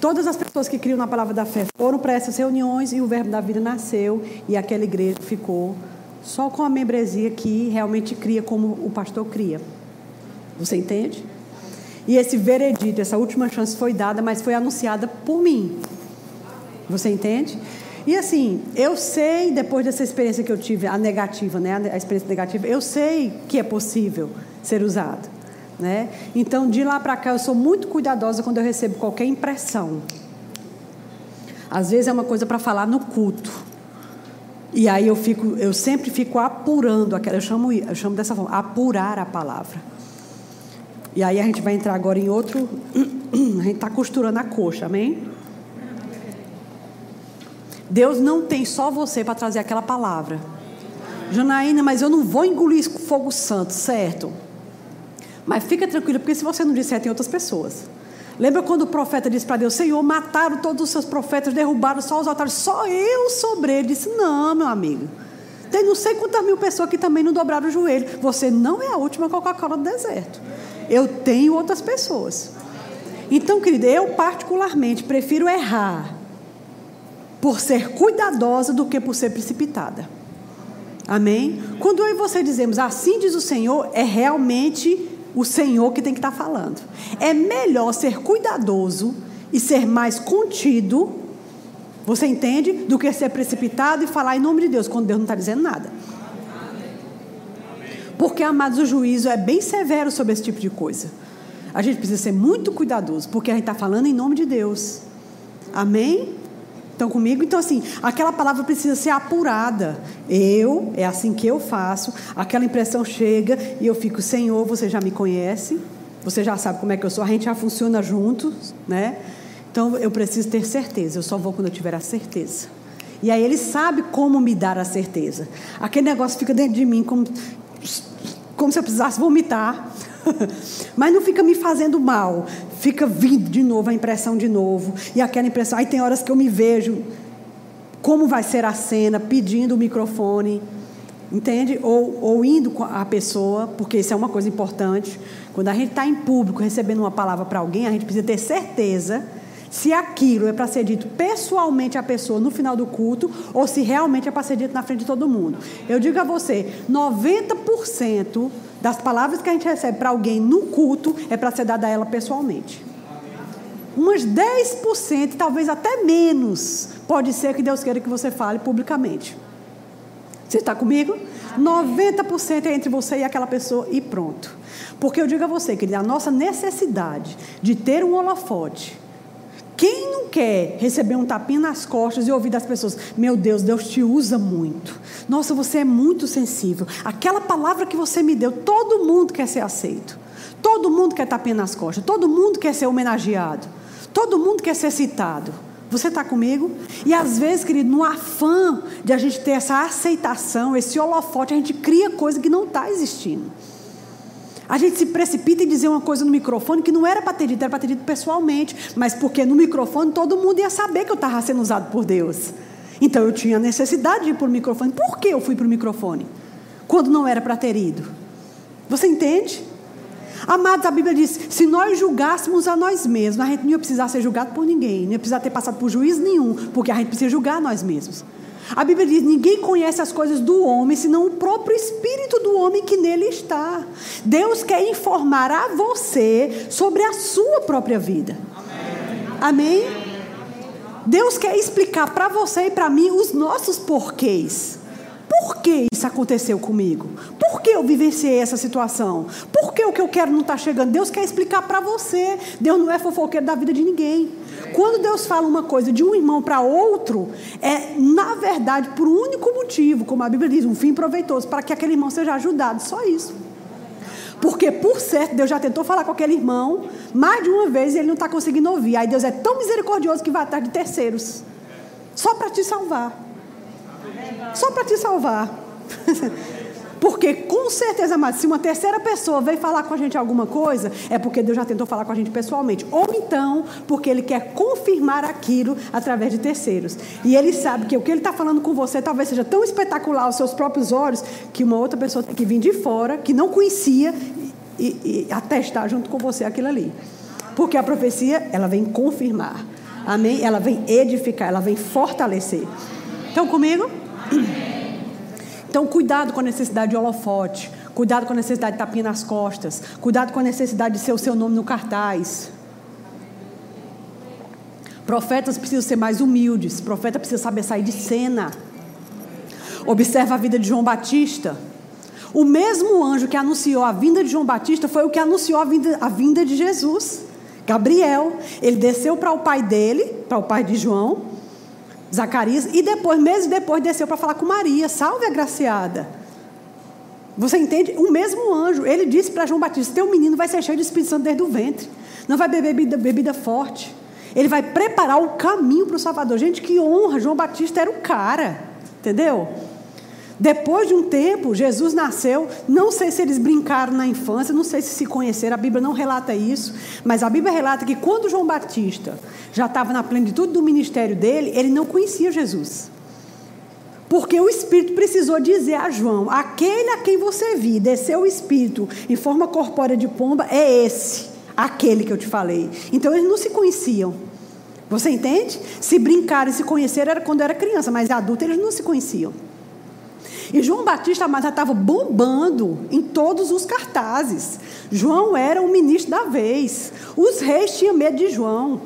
Todas as pessoas que criam na palavra da fé foram para essas reuniões e o Verbo da Vida nasceu e aquela igreja ficou só com a membresia que realmente cria como o pastor cria. Você entende? E esse veredito, essa última chance foi dada, mas foi anunciada por mim. Você entende? E assim, eu sei, depois dessa experiência que eu tive, a negativa, né, a experiência negativa, eu sei que é possível ser usado. Né? Então, de lá para cá, eu sou muito cuidadosa quando eu recebo qualquer impressão. Às vezes é uma coisa para falar no culto. E aí eu fico, eu sempre fico apurando aquela, eu chamo, eu chamo dessa forma, apurar a palavra. E aí a gente vai entrar agora em outro. (clears throat) A gente está costurando a coxa, amém? Deus não tem só você para trazer aquela palavra. Janaína, mas eu não vou engolir fogo santo, certo? Mas fica tranquila, porque se você não disser, tem outras pessoas. Lembra quando o profeta disse para Deus: Senhor, mataram todos os seus profetas, derrubaram só os altares, só eu sobre ele. Disse: Não, meu amigo. Tem não sei quantas mil pessoas que também não dobraram o joelho. Você não é a última Coca-Cola do deserto. Eu tenho outras pessoas. Então, querida, eu particularmente prefiro errar por ser cuidadosa do que por ser precipitada. Amém? Quando eu e você dizemos assim diz o Senhor, é realmente o Senhor que tem que estar falando. É melhor ser cuidadoso e ser mais contido, você entende? Do que ser precipitado e falar em nome de Deus, quando Deus não está dizendo nada. Porque, amados, o juízo é bem severo sobre esse tipo de coisa. A gente precisa ser muito cuidadoso, porque a gente está falando em nome de Deus. Amém? Estão comigo? Então, assim, aquela palavra precisa ser apurada. Eu, é assim que eu faço. Aquela impressão chega e eu fico, Senhor, você já me conhece, você já sabe como é que eu sou, a gente já funciona juntos, né? Então, eu preciso ter certeza. Eu só vou quando eu tiver a certeza. E aí ele sabe como me dar a certeza. Aquele negócio fica dentro de mim como como se eu precisasse vomitar. (laughs) Mas não fica me fazendo mal. Fica vindo de novo a impressão de novo. E aquela impressão. Aí tem horas que eu me vejo como vai ser a cena, pedindo o microfone. Entende? Ou, ou indo com a pessoa, porque isso é uma coisa importante. Quando a gente está em público recebendo uma palavra para alguém, a gente precisa ter certeza se aquilo é para ser dito pessoalmente à pessoa no final do culto ou se realmente é para ser dito na frente de todo mundo. Eu digo a você, 90% das palavras que a gente recebe para alguém no culto é para ser dada a ela pessoalmente. Umas 10%, talvez até menos, pode ser que Deus queira que você fale publicamente. Você está comigo? 90% é entre você e aquela pessoa e pronto. Porque eu digo a você, que a nossa necessidade de ter um holofote quem não quer receber um tapinha nas costas e ouvir das pessoas: Meu Deus, Deus te usa muito. Nossa, você é muito sensível. Aquela palavra que você me deu, todo mundo quer ser aceito. Todo mundo quer tapinha nas costas. Todo mundo quer ser homenageado. Todo mundo quer ser citado. Você está comigo? E às vezes, querido, no afã de a gente ter essa aceitação, esse holofote, a gente cria coisa que não está existindo. A gente se precipita em dizer uma coisa no microfone que não era para ter dito, era para ter dito pessoalmente, mas porque no microfone todo mundo ia saber que eu estava sendo usado por Deus. Então eu tinha necessidade de ir para o microfone. Por que eu fui para o microfone? Quando não era para ter ido. Você entende? Amados, a Bíblia diz: se nós julgássemos a nós mesmos, a gente não ia precisar ser julgado por ninguém, não ia precisar ter passado por juiz nenhum, porque a gente precisa julgar a nós mesmos. A Bíblia diz: ninguém conhece as coisas do homem, senão o próprio espírito do homem que nele está. Deus quer informar a você sobre a sua própria vida. Amém? Amém? Deus quer explicar para você e para mim os nossos porquês. Por que isso aconteceu comigo? Por que eu vivenciei essa situação? Por que o que eu quero não está chegando? Deus quer explicar para você. Deus não é fofoqueiro da vida de ninguém. Quando Deus fala uma coisa de um irmão para outro, é na verdade por um único motivo, como a Bíblia diz, um fim proveitoso, para que aquele irmão seja ajudado, só isso. Porque, por certo, Deus já tentou falar com aquele irmão mais de uma vez e ele não está conseguindo ouvir. Aí Deus é tão misericordioso que vai atrás de terceiros só para te salvar. Só para te salvar. (laughs) Porque com certeza, amado, se uma terceira pessoa veio falar com a gente alguma coisa, é porque Deus já tentou falar com a gente pessoalmente. Ou então, porque Ele quer confirmar aquilo através de terceiros. E Ele sabe que o que Ele está falando com você talvez seja tão espetacular aos seus próprios olhos, que uma outra pessoa tem que vir de fora, que não conhecia, e, e atestar junto com você aquilo ali. Porque a profecia, ela vem confirmar. Amém? Ela vem edificar, ela vem fortalecer. Estão comigo? (clears throat) Então, cuidado com a necessidade de holofote. Cuidado com a necessidade de tapinha nas costas. Cuidado com a necessidade de ser o seu nome no cartaz. Profetas precisam ser mais humildes. Profeta precisa saber sair de cena. Observa a vida de João Batista. O mesmo anjo que anunciou a vinda de João Batista foi o que anunciou a vinda, a vinda de Jesus. Gabriel, ele desceu para o pai dele, para o pai de João, Zacarias, e depois, meses depois, desceu para falar com Maria, salve a graciada. Você entende? O mesmo anjo, ele disse para João Batista: Teu menino vai ser cheio de Espírito Santo desde o ventre, não vai beber bebida, bebida forte. Ele vai preparar o caminho para o Salvador. Gente, que honra! João Batista era o cara, entendeu? Depois de um tempo, Jesus nasceu. Não sei se eles brincaram na infância, não sei se se conheceram, a Bíblia não relata isso, mas a Bíblia relata que quando João Batista já estava na plenitude do ministério dele, ele não conhecia Jesus. Porque o Espírito precisou dizer a João: aquele a quem você viu, desceu o Espírito em forma corpórea de pomba, é esse, aquele que eu te falei. Então eles não se conheciam. Você entende? Se brincaram e se conheceram era quando era criança, mas adulto eles não se conheciam. E João Batista já estava bombando em todos os cartazes. João era o ministro da vez. Os reis tinham medo de João.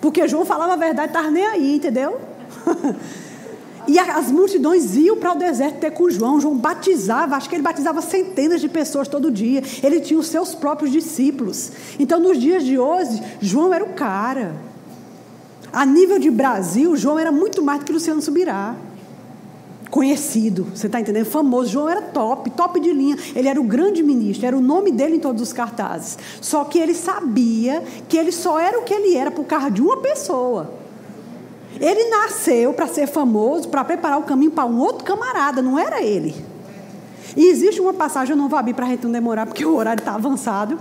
Porque João falava a verdade, estava nem aí, entendeu? (laughs) E as multidões iam para o deserto ter com João. João batizava, acho que ele batizava centenas de pessoas todo dia. Ele tinha os seus próprios discípulos. Então, nos dias de hoje, João era o cara. A nível de Brasil, João era muito mais do que Luciano Subirá conhecido, você está entendendo? Famoso. João era top, top de linha. Ele era o grande ministro, era o nome dele em todos os cartazes. Só que ele sabia que ele só era o que ele era por causa de uma pessoa. Ele nasceu para ser famoso, para preparar o caminho para um outro camarada, não era ele. E existe uma passagem, eu não vou abrir para a gente não demorar, porque o horário está avançado.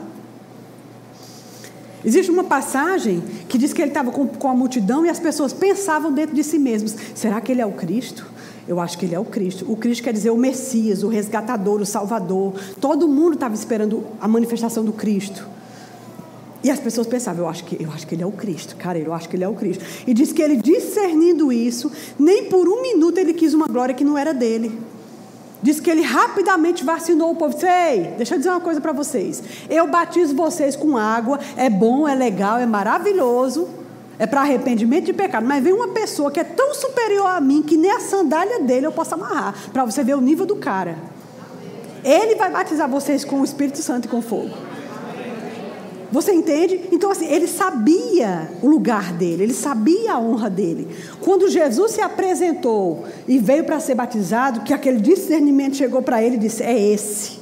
Existe uma passagem que diz que ele estava com, com a multidão e as pessoas pensavam dentro de si mesmos: será que ele é o Cristo? Eu acho que ele é o Cristo. O Cristo quer dizer o Messias, o resgatador, o Salvador. Todo mundo estava esperando a manifestação do Cristo. E as pessoas pensavam, eu acho que, eu acho que ele é o Cristo, cara, eu acho que ele é o Cristo. E diz que ele, discernindo isso, nem por um minuto ele quis uma glória que não era dele. Diz que ele rapidamente vacinou o povo. Ei, deixa eu dizer uma coisa para vocês. Eu batizo vocês com água, é bom, é legal, é maravilhoso é para arrependimento de pecado. Mas vem uma pessoa que é tão superior a mim que nem a sandália dele eu posso amarrar, para você ver o nível do cara. Ele vai batizar vocês com o Espírito Santo e com fogo. Você entende? Então, assim, ele sabia o lugar dele, ele sabia a honra dele. Quando Jesus se apresentou e veio para ser batizado, que aquele discernimento chegou para ele e disse: É esse.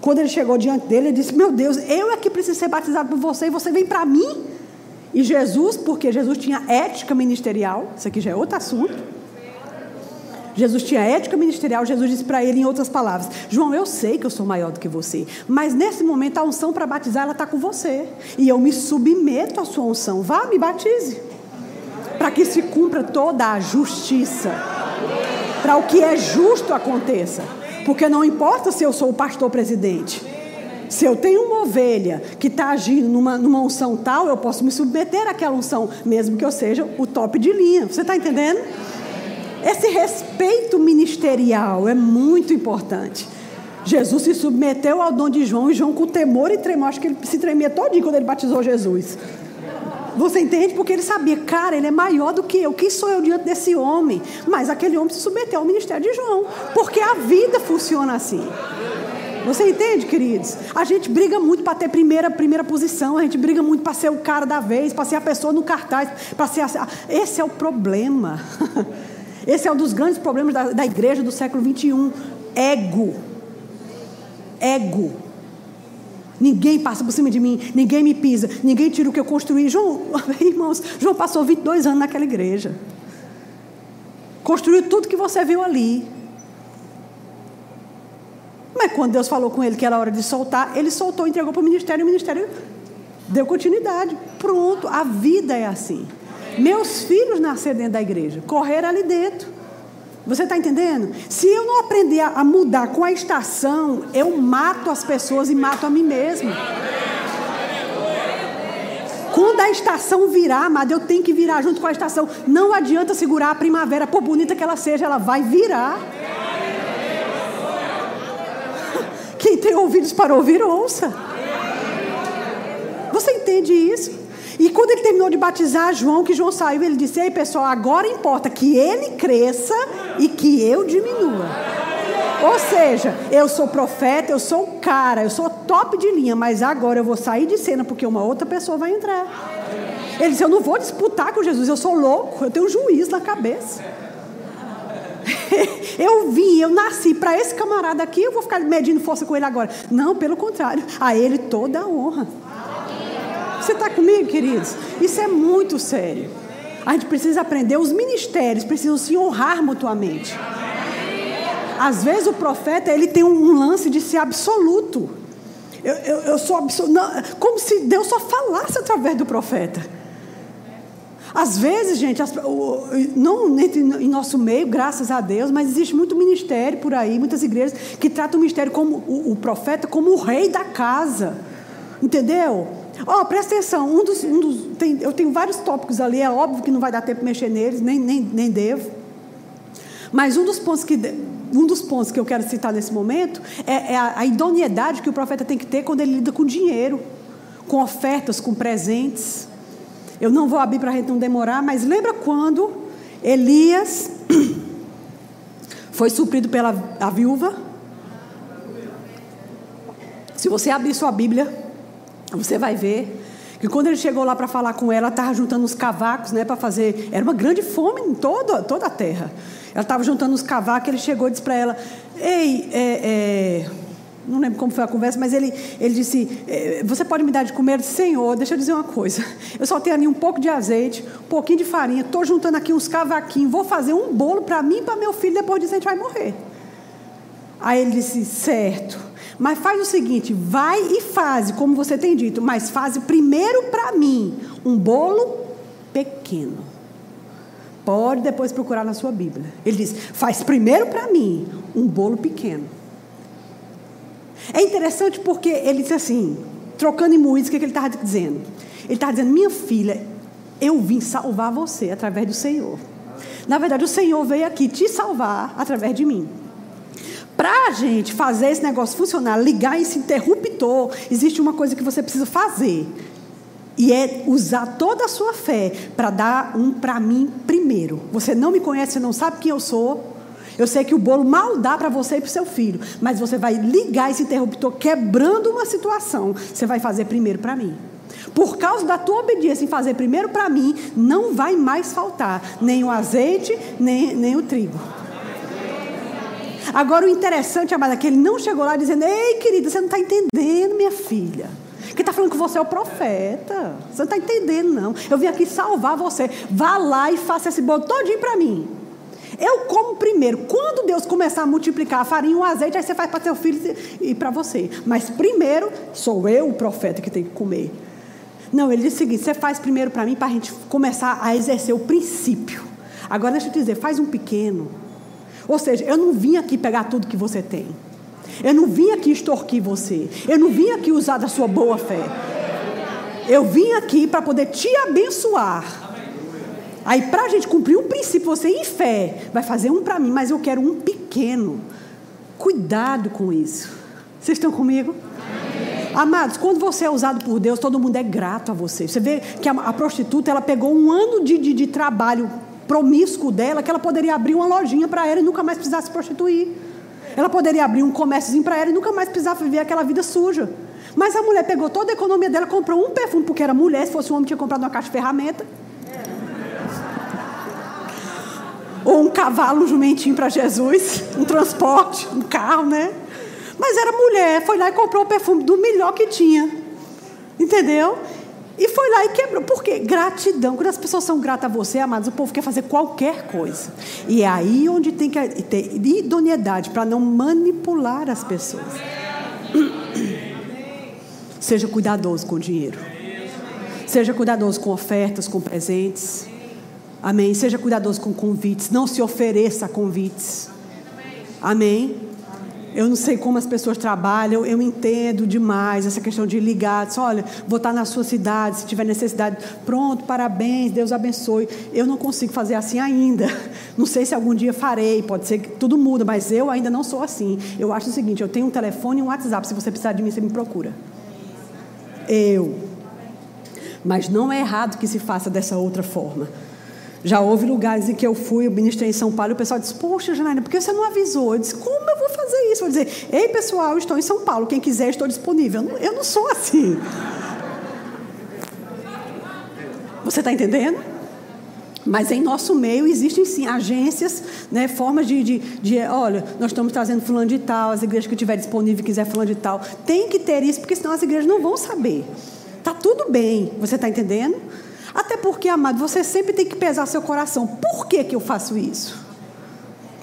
Quando ele chegou diante dele, ele disse: Meu Deus, eu é que preciso ser batizado por você e você vem para mim? E Jesus, porque Jesus tinha ética ministerial, isso aqui já é outro assunto. Jesus tinha ética ministerial, Jesus disse para ele em outras palavras: João, eu sei que eu sou maior do que você, mas nesse momento a unção para batizar ela está com você. E eu me submeto à sua unção. Vá, me batize. Para que se cumpra toda a justiça. Para o que é justo aconteça. Porque não importa se eu sou o pastor presidente. Se eu tenho uma ovelha que está agindo numa, numa unção tal, eu posso me submeter àquela unção, mesmo que eu seja o top de linha. Você está entendendo? Esse respeito ministerial é muito importante. Jesus se submeteu ao dom de João e João, com temor e tremor, acho que ele se tremia todinho quando ele batizou Jesus. Você entende? Porque ele sabia, cara, ele é maior do que eu. Quem sou eu diante desse homem? Mas aquele homem se submeteu ao ministério de João. Porque a vida funciona assim. Você entende, queridos? A gente briga muito para ter primeira, primeira posição, a gente briga muito para ser o cara da vez, para ser a pessoa no cartaz, para ser a... Esse é o problema. (laughs) Esse é um dos grandes problemas da, da igreja do século 21. Ego. Ego. Ninguém passa por cima de mim, ninguém me pisa, ninguém tira o que eu construí. João, (laughs) irmãos, João passou 22 anos naquela igreja. Construiu tudo que você viu ali. Mas quando Deus falou com ele que era hora de soltar, ele soltou, entregou para o ministério, e o ministério deu continuidade. Pronto, a vida é assim. Meus filhos nasceram dentro da igreja, correram ali dentro. Você está entendendo? Se eu não aprender a, mudar com a estação, eu mato as pessoas e mato a mim mesmo. Quando a estação virar, amado, eu tenho que virar junto com a estação. Não adianta segurar a primavera, por bonita que ela seja, ela vai virar. Quem tem ouvidos para ouvir, ouça. Você entende isso? E quando ele terminou de batizar João, que João saiu, ele disse: Ei, pessoal, agora importa que ele cresça e que eu diminua. Ou seja, eu sou profeta, eu sou cara, eu sou top de linha, mas agora eu vou sair de cena porque uma outra pessoa vai entrar. Ele disse: Eu não vou disputar com Jesus, eu sou louco, eu tenho um juiz na cabeça. (laughs) eu vim, eu nasci para esse camarada aqui, eu vou ficar medindo força com ele agora. Não, pelo contrário, a ele toda a honra. Você está comigo, queridos? Isso é muito sério. A gente precisa aprender, os ministérios precisam se honrar mutuamente. Às vezes o profeta ele tem um lance de ser absoluto. Eu, eu, eu sou absoluto. como se Deus só falasse através do profeta. Às vezes, gente, as, o, não em nosso meio, graças a Deus, mas existe muito ministério por aí, muitas igrejas que tratam o ministério como o, o profeta como o rei da casa. Entendeu? Ó, oh, presta atenção, um dos, um dos, tem, eu tenho vários tópicos ali, é óbvio que não vai dar tempo de mexer neles, nem, nem, nem devo. Mas um dos pontos que, um dos pontos que eu quero citar nesse momento é, é a, a idoneidade que o profeta tem que ter quando ele lida com dinheiro, com ofertas, com presentes. Eu não vou abrir para a gente não demorar, mas lembra quando Elias foi suprido pela a viúva? Se você abrir sua Bíblia, você vai ver que quando ele chegou lá para falar com ela, estava juntando os cavacos, né, para fazer. Era uma grande fome em toda, toda a terra. Ela estava juntando os cavacos, ele chegou e disse para ela: Ei, é, é, não lembro como foi a conversa, mas ele, ele disse: é, Você pode me dar de comer? Senhor, deixa eu dizer uma coisa. Eu só tenho ali um pouco de azeite, um pouquinho de farinha, estou juntando aqui uns cavaquinhos, vou fazer um bolo para mim e para meu filho, depois disso a gente vai morrer. Aí ele disse: Certo. Mas faz o seguinte: vai e faz, como você tem dito, mas faz primeiro para mim um bolo pequeno. Pode depois procurar na sua Bíblia. Ele diz: faz primeiro para mim um bolo pequeno. É interessante porque ele diz assim, trocando em música, o que ele estava dizendo? Ele estava dizendo: minha filha, eu vim salvar você através do Senhor. Na verdade, o Senhor veio aqui te salvar através de mim. Para a gente fazer esse negócio funcionar, ligar esse interruptor, existe uma coisa que você precisa fazer. E é usar toda a sua fé para dar um para mim primeiro. Você não me conhece, você não sabe quem eu sou. Eu sei que o bolo mal dá para você e para o seu filho, mas você vai ligar esse interruptor quebrando uma situação. Você vai fazer primeiro para mim. Por causa da tua obediência em fazer primeiro para mim, não vai mais faltar nem o azeite, nem, nem o trigo. Agora, o interessante, amada, é que ele não chegou lá dizendo: Ei, querida, você não está entendendo, minha filha. Quem está falando que você é o profeta. Você não está entendendo, não. Eu vim aqui salvar você. Vá lá e faça esse bolo todinho para mim. Eu como primeiro. Quando Deus começar a multiplicar a farinha e o azeite, aí você faz para seu filho e para você. Mas primeiro, sou eu o profeta que tem que comer. Não, ele disse o seguinte: você faz primeiro para mim, para a gente começar a exercer o princípio. Agora deixa eu te dizer, faz um pequeno. Ou seja, eu não vim aqui pegar tudo que você tem. Eu não vim aqui extorquir você. Eu não vim aqui usar da sua boa fé. Eu vim aqui para poder te abençoar. Aí, para a gente cumprir um princípio, você em fé vai fazer um para mim, mas eu quero um pequeno. Cuidado com isso. Vocês estão comigo? Amados, quando você é usado por Deus, todo mundo é grato a você. Você vê que a, a prostituta ela pegou um ano de, de, de trabalho promíscuo dela que ela poderia abrir uma lojinha para ela e nunca mais precisar se prostituir. Ela poderia abrir um comérciozinho para ela e nunca mais precisava viver aquela vida suja. Mas a mulher pegou toda a economia dela, comprou um perfume, porque era mulher, se fosse um homem, tinha comprado uma caixa de ferramenta. Ou um cavalo, um jumentinho para Jesus, um transporte, um carro, né? Mas era mulher, foi lá e comprou o perfume do melhor que tinha. Entendeu? E foi lá e quebrou. Por quê? Gratidão. Quando as pessoas são gratas a você, amados, o povo quer fazer qualquer coisa. E é aí onde tem que ter idoneidade para não manipular as pessoas. Seja cuidadoso com o dinheiro. Seja cuidadoso com ofertas, com presentes. Amém. Seja cuidadoso com convites. Não se ofereça a convites. Amém. Eu não sei como as pessoas trabalham, eu entendo demais essa questão de ligar, olha, vou estar na sua cidade, se tiver necessidade, pronto, parabéns, Deus abençoe. Eu não consigo fazer assim ainda. (laughs) Não sei se algum dia farei, pode ser que tudo muda, mas eu ainda não sou assim. Eu acho o seguinte, eu tenho um telefone e um WhatsApp, se você precisar de mim, você me procura eu. Mas não é errado que se faça dessa outra forma. Já houve lugares em que eu fui, eu ministrei em São Paulo, e o pessoal disse: Poxa, Janaína, por que você não avisou? Eu disse: Como eu vou fazer isso? Eu vou dizer: Ei, pessoal, estou em São Paulo, quem quiser, estou disponível. Eu não, eu não sou assim. Você está entendendo? Mas em nosso meio existem sim agências, né, formas de, de, de, olha, nós estamos trazendo fulano de tal, as igrejas que tiver disponível quiser fulano de tal. Tem que ter isso, porque senão as igrejas não vão saber. Tá tudo bem, você está entendendo? Até porque, amado, você sempre tem que pesar seu coração. Por que, que eu faço isso?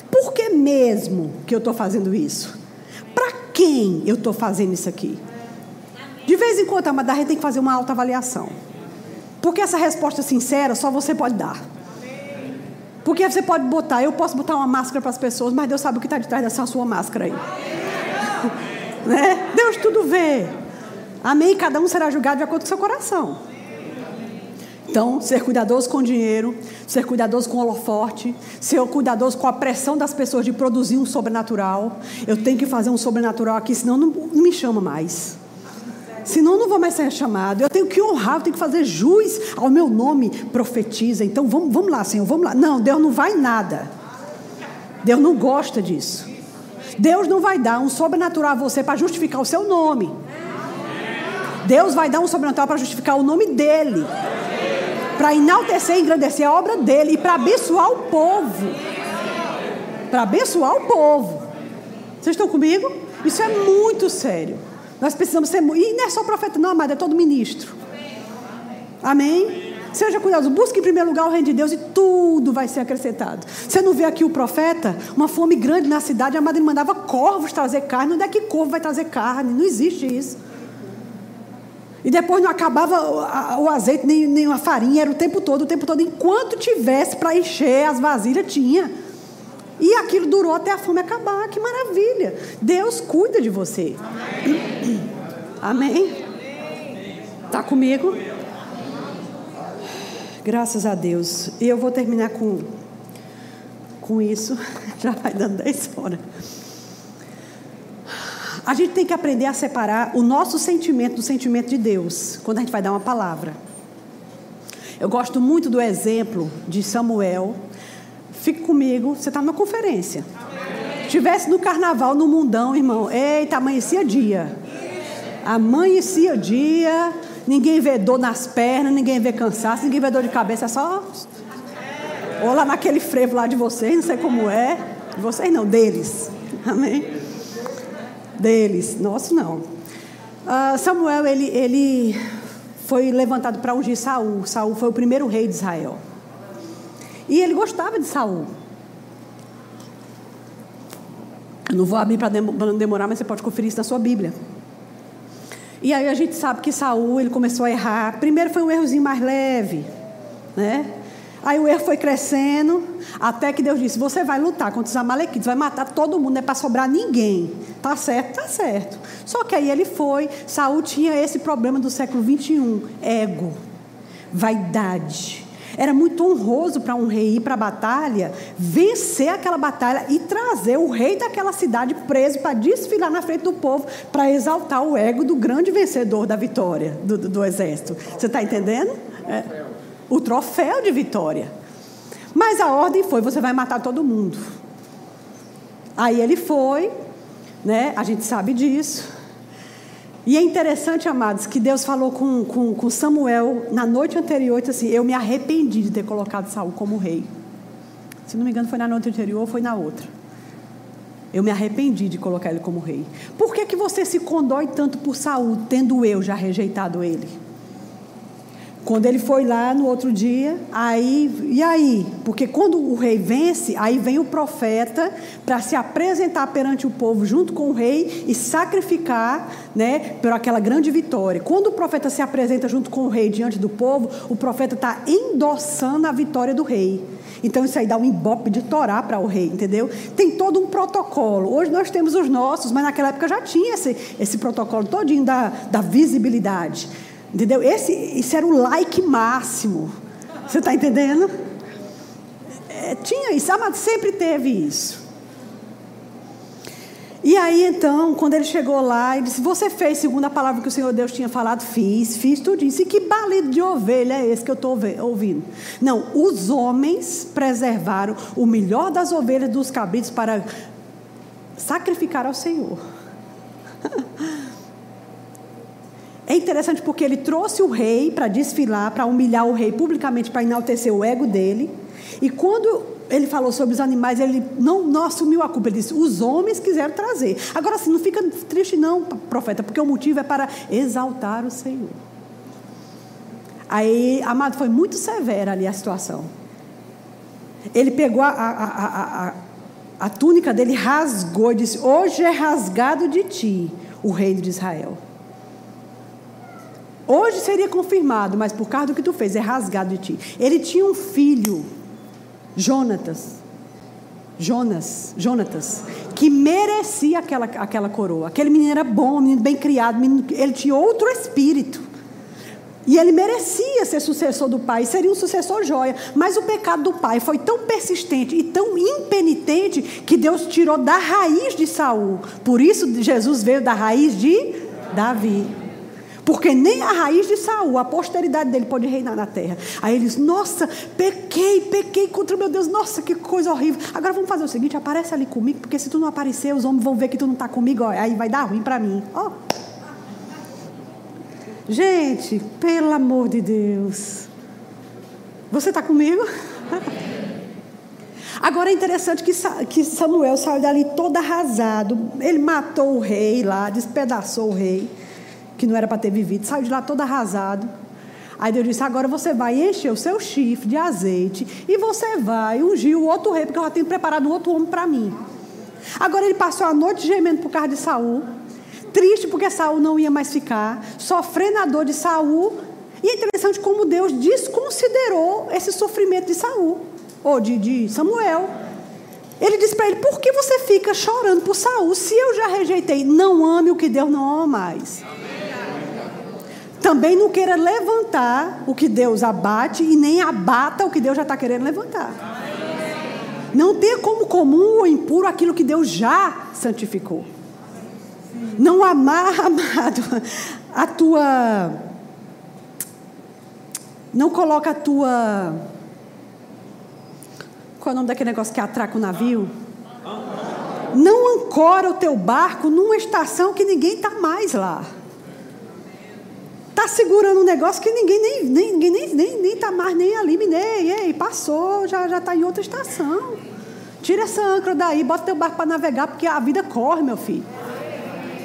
Por que mesmo que eu estou fazendo isso? Para quem eu estou fazendo isso aqui? De vez em quando, amado, a gente tem que fazer uma autoavaliação. Porque essa resposta sincera só você pode dar. Porque você pode botar, eu posso botar uma máscara para as pessoas, mas Deus sabe o que está de trás dessa sua máscara aí. (laughs) né? Deus tudo vê. Amém? Cada um será julgado de acordo com seu coração. Então, ser cuidadoso com dinheiro, ser cuidadoso com holoforte, ser cuidadoso com a pressão das pessoas de produzir um sobrenatural. Eu tenho que fazer um sobrenatural aqui, senão não, não me chama mais. Senão não vou mais ser chamado. Eu tenho que honrar, eu tenho que fazer jus ao meu nome, profetiza. Então vamos, vamos lá, Senhor, vamos lá. Não, Deus não vai nada. Deus não gosta disso. Deus não vai dar um sobrenatural a você para justificar o seu nome. Deus vai dar um sobrenatural para justificar o nome dele. Para enaltecer e engrandecer a obra dele e para abençoar o povo. Para abençoar o povo. Vocês estão comigo? Isso é muito sério. Nós precisamos ser. E não é só profeta, não, amado, é todo ministro. Amém? Seja cuidadoso, busque em primeiro lugar o reino de Deus e tudo vai ser acrescentado. Você não vê aqui o profeta, uma fome grande na cidade, a madre mandava corvos trazer carne. Onde é que corvo vai trazer carne? Não existe isso. E depois não acabava o azeite, nem, nem a farinha, era o tempo todo, o tempo todo. Enquanto tivesse para encher as vasilhas, tinha. E aquilo durou até a fome acabar. Que maravilha! Deus cuida de você. (clears throat) Amém? Está comigo? Graças a Deus. E eu vou terminar com, com isso. (laughs) Já vai dando 10 horas. A gente tem que aprender a separar o nosso sentimento do sentimento de Deus, quando a gente vai dar uma palavra. Eu gosto muito do exemplo de Samuel, Fique comigo, você está numa conferência. Tivesse no carnaval, no mundão, irmão. Eita, amanhecia dia. Amanhecia dia. Ninguém vê dor nas pernas, ninguém vê cansaço, ninguém vê dor de cabeça, é só. Ou lá naquele frevo lá de vocês, não sei como é. De vocês não, deles. Amém? Deles. Nosso não. Uh, Samuel, ele, ele foi levantado para ungir Saul. Saul foi o primeiro rei de Israel. E ele gostava de Saul. Eu não vou abrir para não demorar, mas você pode conferir isso na sua Bíblia. E aí a gente sabe que Saul ele começou a errar. Primeiro foi um errozinho mais leve, né? Aí o erro foi crescendo, até que Deus disse: Você vai lutar contra os Amalequites, vai matar todo mundo, não é para sobrar ninguém. Tá certo? Tá certo. Só que aí ele foi. Saul tinha esse problema do século 21, ego, vaidade. Era muito honroso para um rei ir para a batalha, vencer aquela batalha e trazer o rei daquela cidade preso para desfilar na frente do povo, para exaltar o ego do grande vencedor da vitória do, do, do exército. Você está entendendo? É. O troféu de vitória. Mas a ordem foi: você vai matar todo mundo. Aí ele foi, né? A gente sabe disso. E é interessante, amados, que Deus falou com, com, com Samuel na noite anterior, assim, eu me arrependi de ter colocado Saul como rei. Se não me engano, foi na noite anterior ou foi na outra. Eu me arrependi de colocar ele como rei. Por que, que você se condói tanto por Saul, tendo eu já rejeitado ele? Quando ele foi lá no outro dia, aí, e aí? Porque quando o rei vence, aí vem o profeta para se apresentar perante o povo junto com o rei e sacrificar, né, por aquela grande vitória. Quando o profeta se apresenta junto com o rei diante do povo, o profeta está endossando a vitória do rei. Então isso aí dá um embope de Torá para o rei, entendeu? Tem todo um protocolo. Hoje nós temos os nossos, mas naquela época já tinha esse, esse protocolo todinho da, da visibilidade. Entendeu? Esse, esse era o like máximo. Você está entendendo? É, tinha isso, mas sempre teve isso. E aí então, quando ele chegou lá, ele disse: Você fez segundo a palavra que o Senhor Deus tinha falado? Fiz, fiz tudo isso. E que balido de ovelha é esse que eu estou ouvindo? Não, os homens preservaram o melhor das ovelhas dos cabritos para sacrificar ao Senhor. (laughs) É interessante porque ele trouxe o rei para desfilar, para humilhar o rei publicamente, para enaltecer o ego dele. E quando ele falou sobre os animais, ele não, não assumiu a culpa. Ele disse: os homens quiseram trazer. Agora, assim, não fica triste, não, profeta, porque o motivo é para exaltar o Senhor. Aí, amado, foi muito severa ali a situação. Ele pegou a, a, a, a, túnica dele, rasgou e disse: Hoje é rasgado de ti o reino de Israel. Hoje seria confirmado, mas por causa do que tu fez, é rasgado de ti. Ele tinha um filho, Jonatas. Jonas, Jonatas, que merecia aquela, aquela coroa. Aquele menino era bom, menino bem criado, menino, ele tinha outro espírito. E ele merecia ser sucessor do pai, seria um sucessor joia. Mas o pecado do pai foi tão persistente e tão impenitente que Deus tirou da raiz de Saul. Por isso Jesus veio da raiz de Davi. Porque nem a raiz de Saul, a posteridade dele pode reinar na terra. Aí ele diz: Nossa, pequei, pequei contra meu Deus, nossa, que coisa horrível. Agora vamos fazer o seguinte: aparece ali comigo, porque se tu não aparecer, os homens vão ver que tu não está comigo, ó, aí vai dar ruim para mim. Ó. Gente, pelo amor de Deus. Você está comigo? (laughs) Agora é interessante que Samuel saiu dali todo arrasado. Ele matou o rei lá, despedaçou o rei que não era para ter vivido, saiu de lá todo arrasado. Aí Deus disse: Agora você vai encher o seu chifre de azeite e você vai ungir o outro rei, porque eu já tenho preparado um outro homem para mim. Agora ele passou a noite gemendo por causa de Saul, triste porque Saul não ia mais ficar, sofrendo a dor de Saul. E é interessante como Deus desconsiderou esse sofrimento de Saul, ou de, de Samuel. Ele disse para ele: Por que você fica chorando por Saul? Se eu já rejeitei, não ame o que Deus não ama mais. Também não queira levantar o que Deus abate e nem abata o que Deus já está querendo levantar. Não ter como comum ou impuro aquilo que Deus já santificou. Não amar, (laughs) amado, a tua. Não coloca a tua. Qual é o nome daquele negócio que atraca o navio? Não ancora o teu barco numa estação que ninguém está mais lá. Está segurando um negócio que ninguém nem nem, nem, nem, nem tá mais nem ali, nem, ei, passou, já está em outra estação. Tira essa âncora daí, bota teu barco para navegar, porque a vida corre, meu filho.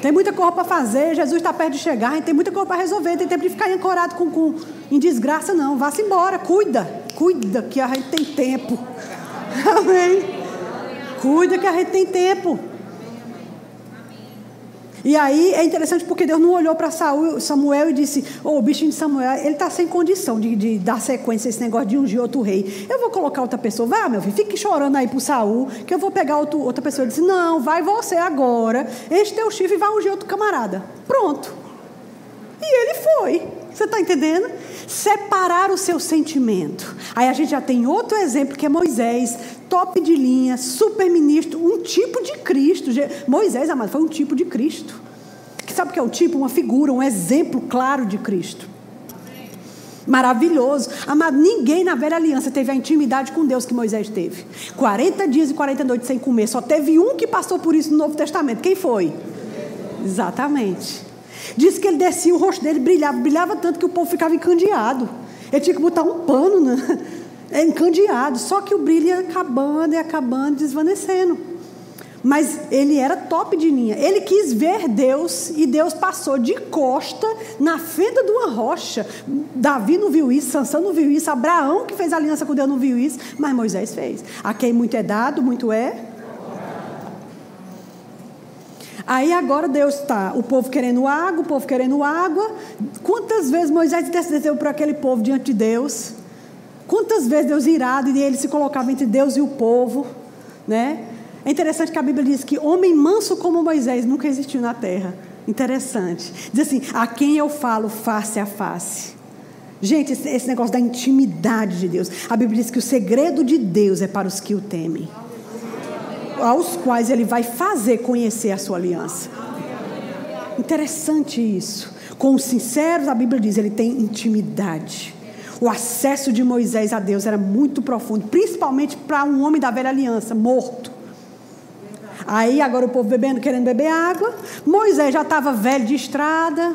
Tem muita coisa para fazer, Jesus está perto de chegar, tem muita coisa para resolver, tem tempo de ficar ancorado com, com, em desgraça, não. Vá-se embora, cuida, cuida que a gente tem tempo. (laughs) Amém? Cuida que a gente tem tempo. E aí é interessante porque Deus não olhou para Samuel e disse: oh, o bichinho de Samuel, ele está sem condição de, de, dar sequência a esse negócio de ungir outro rei. Eu vou colocar outra pessoa. Vá, meu filho, fique chorando aí para Saul, que eu vou pegar outro, outra pessoa. Ele disse: Não, vai você agora, enche teu chifre e vai ungir outro camarada. Pronto. E ele foi. Você está entendendo? Separar o seu sentimento. Aí a gente já tem outro exemplo que é Moisés, top de linha, super ministro, um tipo de Cristo. Moisés, amado, foi um tipo de Cristo. Que sabe o que é um tipo? Uma figura, um exemplo claro de Cristo. Maravilhoso. Amado, ninguém na velha aliança teve a intimidade com Deus que Moisés teve. 40 dias e 40 noites sem comer. Só teve um que passou por isso no Novo Testamento. Quem foi? Exatamente. Diz que ele descia, o rosto dele brilhava, brilhava tanto que o povo ficava encandeado. Ele tinha que botar um pano, né? (laughs) encandeado. Só que o brilho ia acabando e acabando, desvanecendo. Mas ele era top de linha. Ele quis ver Deus e Deus passou de costa na fenda de uma rocha. Davi não viu isso, Sansão não viu isso, Abraão que fez aliança com Deus não viu isso, mas Moisés fez. A quem muito é dado, muito é. Aí agora Deus está, o povo querendo água, o povo querendo água. Quantas vezes Moisés intercedeu por aquele povo diante de Deus? Quantas vezes Deus irado e ele se colocava entre Deus e o povo, né? É interessante que a Bíblia diz que homem manso como Moisés nunca existiu na terra. Interessante. Diz assim: a quem eu falo face a face. Gente, esse negócio da intimidade de Deus. A Bíblia diz que o segredo de Deus é para os que o temem, aos quais ele vai fazer conhecer a sua aliança. Interessante isso. Com os sinceros, a Bíblia diz, ele tem intimidade. O acesso de Moisés a Deus era muito profundo, principalmente para um homem da velha aliança, morto. Aí agora o povo bebendo, querendo beber água. Moisés já estava velho de estrada,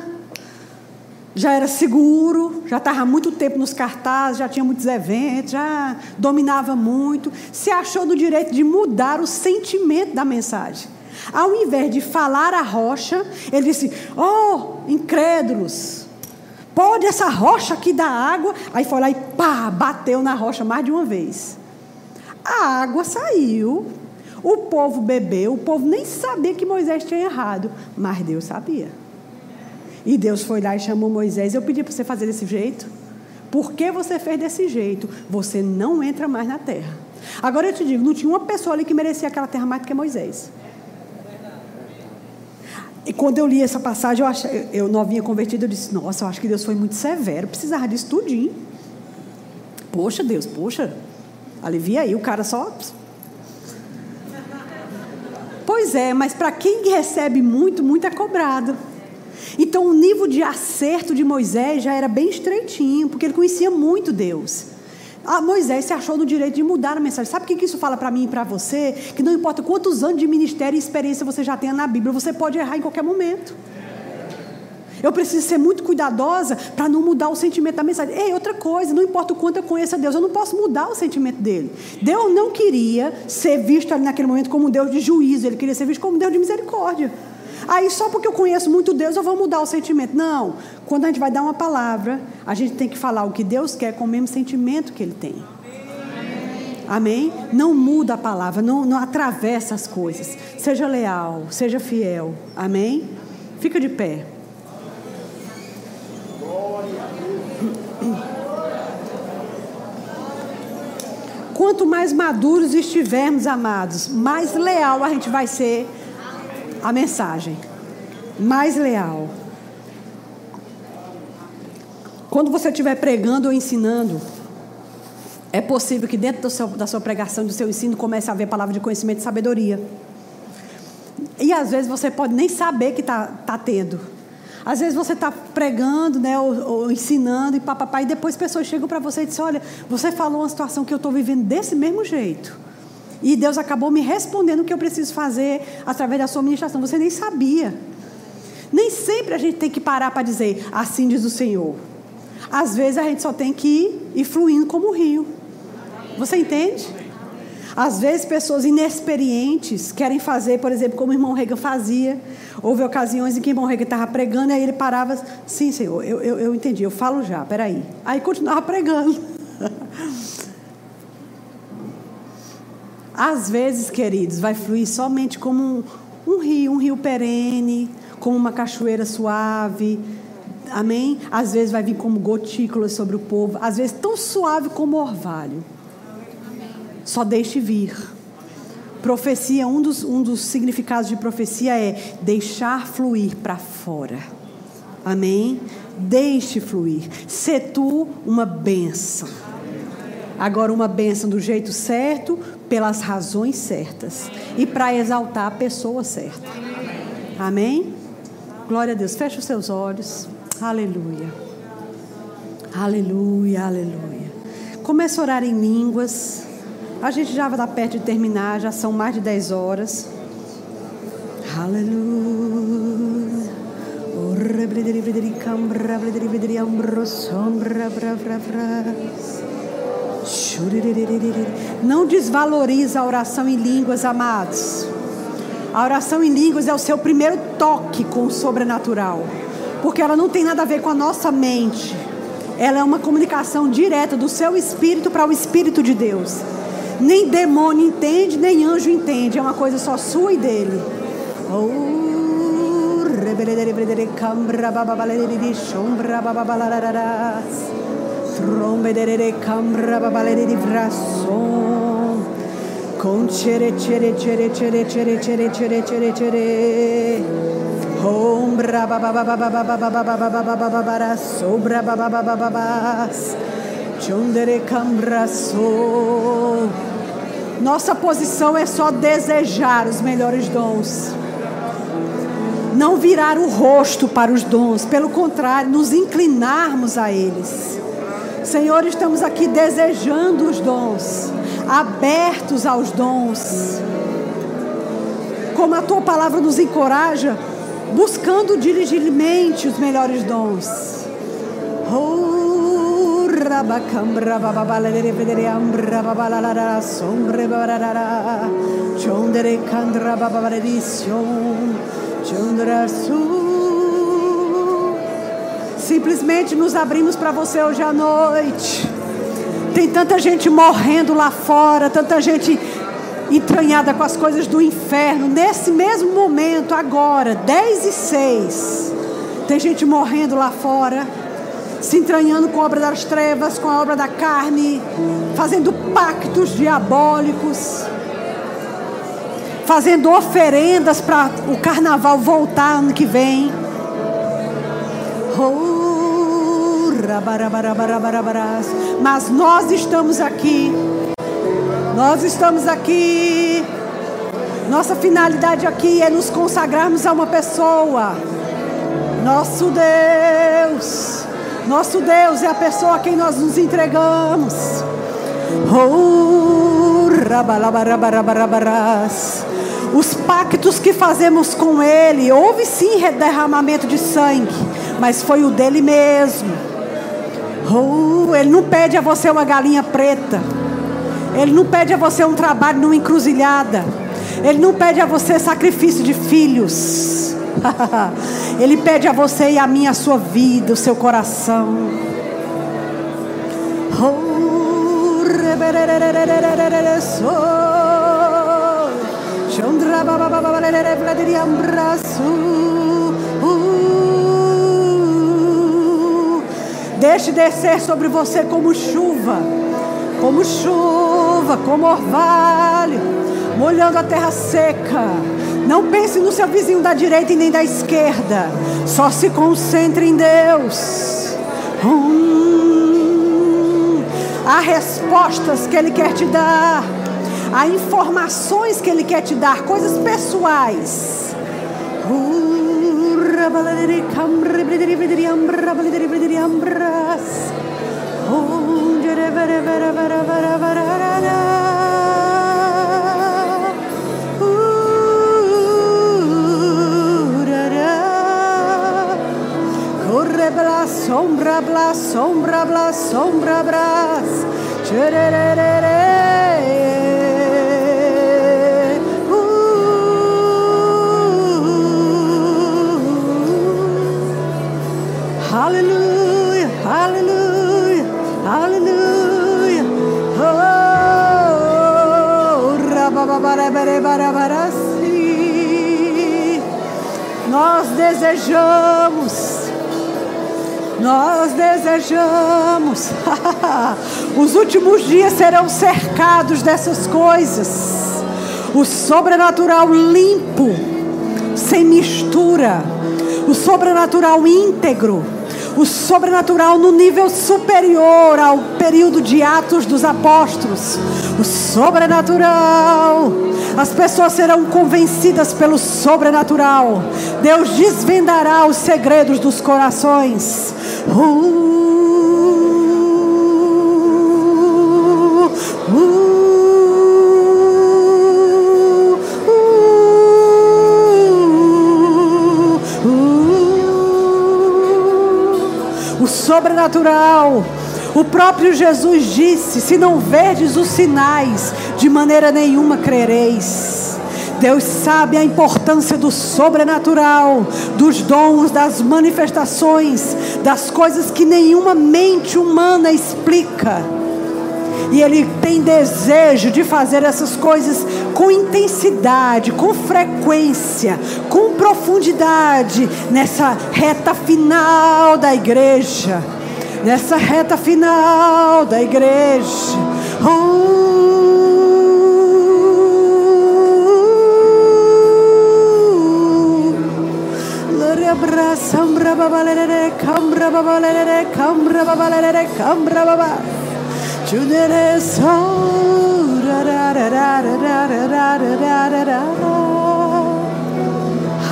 já era seguro, já estava há muito tempo nos cartazes, já tinha muitos eventos, já dominava muito. Se achou no direito de mudar o sentimento da mensagem. Ao invés de falar a rocha, ele disse: Oh, incrédulos, pode essa rocha aqui dar água? Aí foi lá e pá, bateu na rocha mais de uma vez. A água saiu o povo bebeu, o povo nem sabia que Moisés tinha errado, mas Deus sabia. E Deus foi lá e chamou Moisés. Eu pedi para você fazer desse jeito. Por que você fez desse jeito? Você não entra mais na terra. Agora eu te digo, não tinha uma pessoa ali que merecia aquela terra mais do que Moisés. E quando eu li essa passagem, eu, achei, eu novinha convertida, eu disse, nossa, eu acho que Deus foi muito severo, precisava disso tudinho. Poxa, Deus, poxa, alivia aí, o cara só Pois é, mas para quem recebe muito, muito é cobrado. Então o nível de acerto de Moisés já era bem estreitinho, porque ele conhecia muito Deus. Ah, Moisés se achou no direito de mudar a mensagem. Sabe o que isso fala para mim e para você? Que não importa quantos anos de ministério e experiência você já tenha na Bíblia, você pode errar em qualquer momento. Eu preciso ser muito cuidadosa para não mudar o sentimento da mensagem. Ei, outra coisa, não importa o quanto eu conheça Deus, eu não posso mudar o sentimento dele. Deus não queria ser visto ali naquele momento como um Deus de juízo, ele queria ser visto como um Deus de misericórdia. Aí só porque eu conheço muito Deus eu vou mudar o sentimento. Não. Quando a gente vai dar uma palavra, a gente tem que falar o que Deus quer com o mesmo sentimento que ele tem. Amém? Não muda a palavra, não, não atravessa as coisas. Seja leal, seja fiel. Amém? Fica de pé. Quanto mais maduros estivermos, amados, mais leal a gente vai ser a mensagem. Mais leal. Quando você estiver pregando ou ensinando, é possível que dentro seu, da sua pregação, do seu ensino, comece a haver palavra de conhecimento e sabedoria. E às vezes você pode nem saber que está tá tendo. Às vezes você está pregando, né, ou, ou, ensinando e papapá, e depois pessoas chegam para você e dizem: Olha, você falou uma situação que eu estou vivendo desse mesmo jeito. E Deus acabou me respondendo o que eu preciso fazer através da sua ministração. Você nem sabia. Nem sempre a gente tem que parar para dizer, assim diz o Senhor. Às vezes a gente só tem que ir, ir fluindo como o rio. Você entende? Às vezes, pessoas inexperientes querem fazer, por exemplo, como o irmão Rega fazia. Houve ocasiões em que o irmão Rega estava pregando, e aí ele parava, sim, senhor, eu, eu, eu entendi, eu falo já, peraí. Aí continuava pregando. (laughs) Às vezes, queridos, vai fluir somente como um, um rio, um rio perene, como uma cachoeira suave. Amém? Às vezes vai vir como gotículas sobre o povo, às vezes tão suave como orvalho. Só deixe vir. Profecia, um dos, um dos significados de profecia é deixar fluir para fora. Amém? Deixe fluir. Se tu uma bênção. Agora, uma bênção do jeito certo, pelas razões certas. E para exaltar a pessoa certa. Amém? Glória a Deus. Feche os seus olhos. Aleluia. Aleluia, aleluia. Começa a orar em línguas. A gente já estar perto de terminar, já são mais de 10 horas. Aleluia. Não desvaloriza a oração em línguas, amados. A oração em línguas é o seu primeiro toque com o sobrenatural, porque ela não tem nada a ver com a nossa mente. Ela é uma comunicação direta do seu espírito para o espírito de Deus. Nem demônio entende, nem anjo entende, é uma coisa só sua e dele. Oh, cambra babaleri vrason. Con cere cere cere cere cere cere cere cere cere. Ombra bababababababababababababara sobra babababababas. Chondere cambra so. Nossa posição é só desejar os melhores dons não virar o rosto para os dons, pelo contrário, nos inclinarmos a eles. Senhor, estamos aqui desejando os dons, abertos aos dons. Como a tua palavra nos encoraja, buscando diligentemente os melhores dons. Oh, rabacambra bababalere sombre Simplesmente nos abrimos para você hoje à noite. Tem tanta gente morrendo lá fora, tanta gente entranhada com as coisas do inferno. Nesse mesmo momento, agora, 10 e 6, tem gente morrendo lá fora, se entranhando com a obra das trevas, com a obra da carne, fazendo pactos diabólicos, fazendo oferendas para o carnaval voltar ano que vem. Oh. Mas nós estamos aqui. Nós estamos aqui. Nossa finalidade aqui é nos consagrarmos a uma pessoa. Nosso Deus. Nosso Deus é a pessoa a quem nós nos entregamos. Os pactos que fazemos com Ele, houve sim derramamento de sangue, mas foi o dele mesmo. Oh, ele não pede a você uma galinha preta. Ele não pede a você um trabalho numa encruzilhada. Ele não pede a você sacrifício de filhos. (laughs) ele pede a você e a mim a sua vida, o seu coração. Oh, Deixe descer sobre você como chuva, como chuva, como orvalho, molhando a terra seca. Não pense no seu vizinho da direita e nem da esquerda. Só se concentre em Deus. Hum, há respostas que Ele quer te dar. Há informações que Ele quer te dar, coisas pessoais. Rabaladiri Cambre Bridiri Bridiri Ambra Balidiri Bridiri Ambras. Oh, Jere Vera Vera Vera Vera Vera Vera. bla sombra bla sombra bla sombra bras. Churererere. Nós desejamos, nós desejamos. (laughs) Os últimos dias serão cercados dessas coisas. O sobrenatural limpo, sem mistura. O sobrenatural íntegro o sobrenatural no nível superior ao período de Atos dos Apóstolos. O sobrenatural. As pessoas serão convencidas pelo sobrenatural. Deus desvendará os segredos dos corações. Uh, uh. o sobrenatural. O próprio Jesus disse: Se não verdes os sinais, de maneira nenhuma crereis. Deus sabe a importância do sobrenatural, dos dons, das manifestações, das coisas que nenhuma mente humana explica. E Ele tem desejo de fazer essas coisas com intensidade, com frequência, com profundidade, nessa reta final da igreja. Nessa reta final da igreja. Oh. Sambra babalere, cambra babalere, cambra babalere, cambra babalere.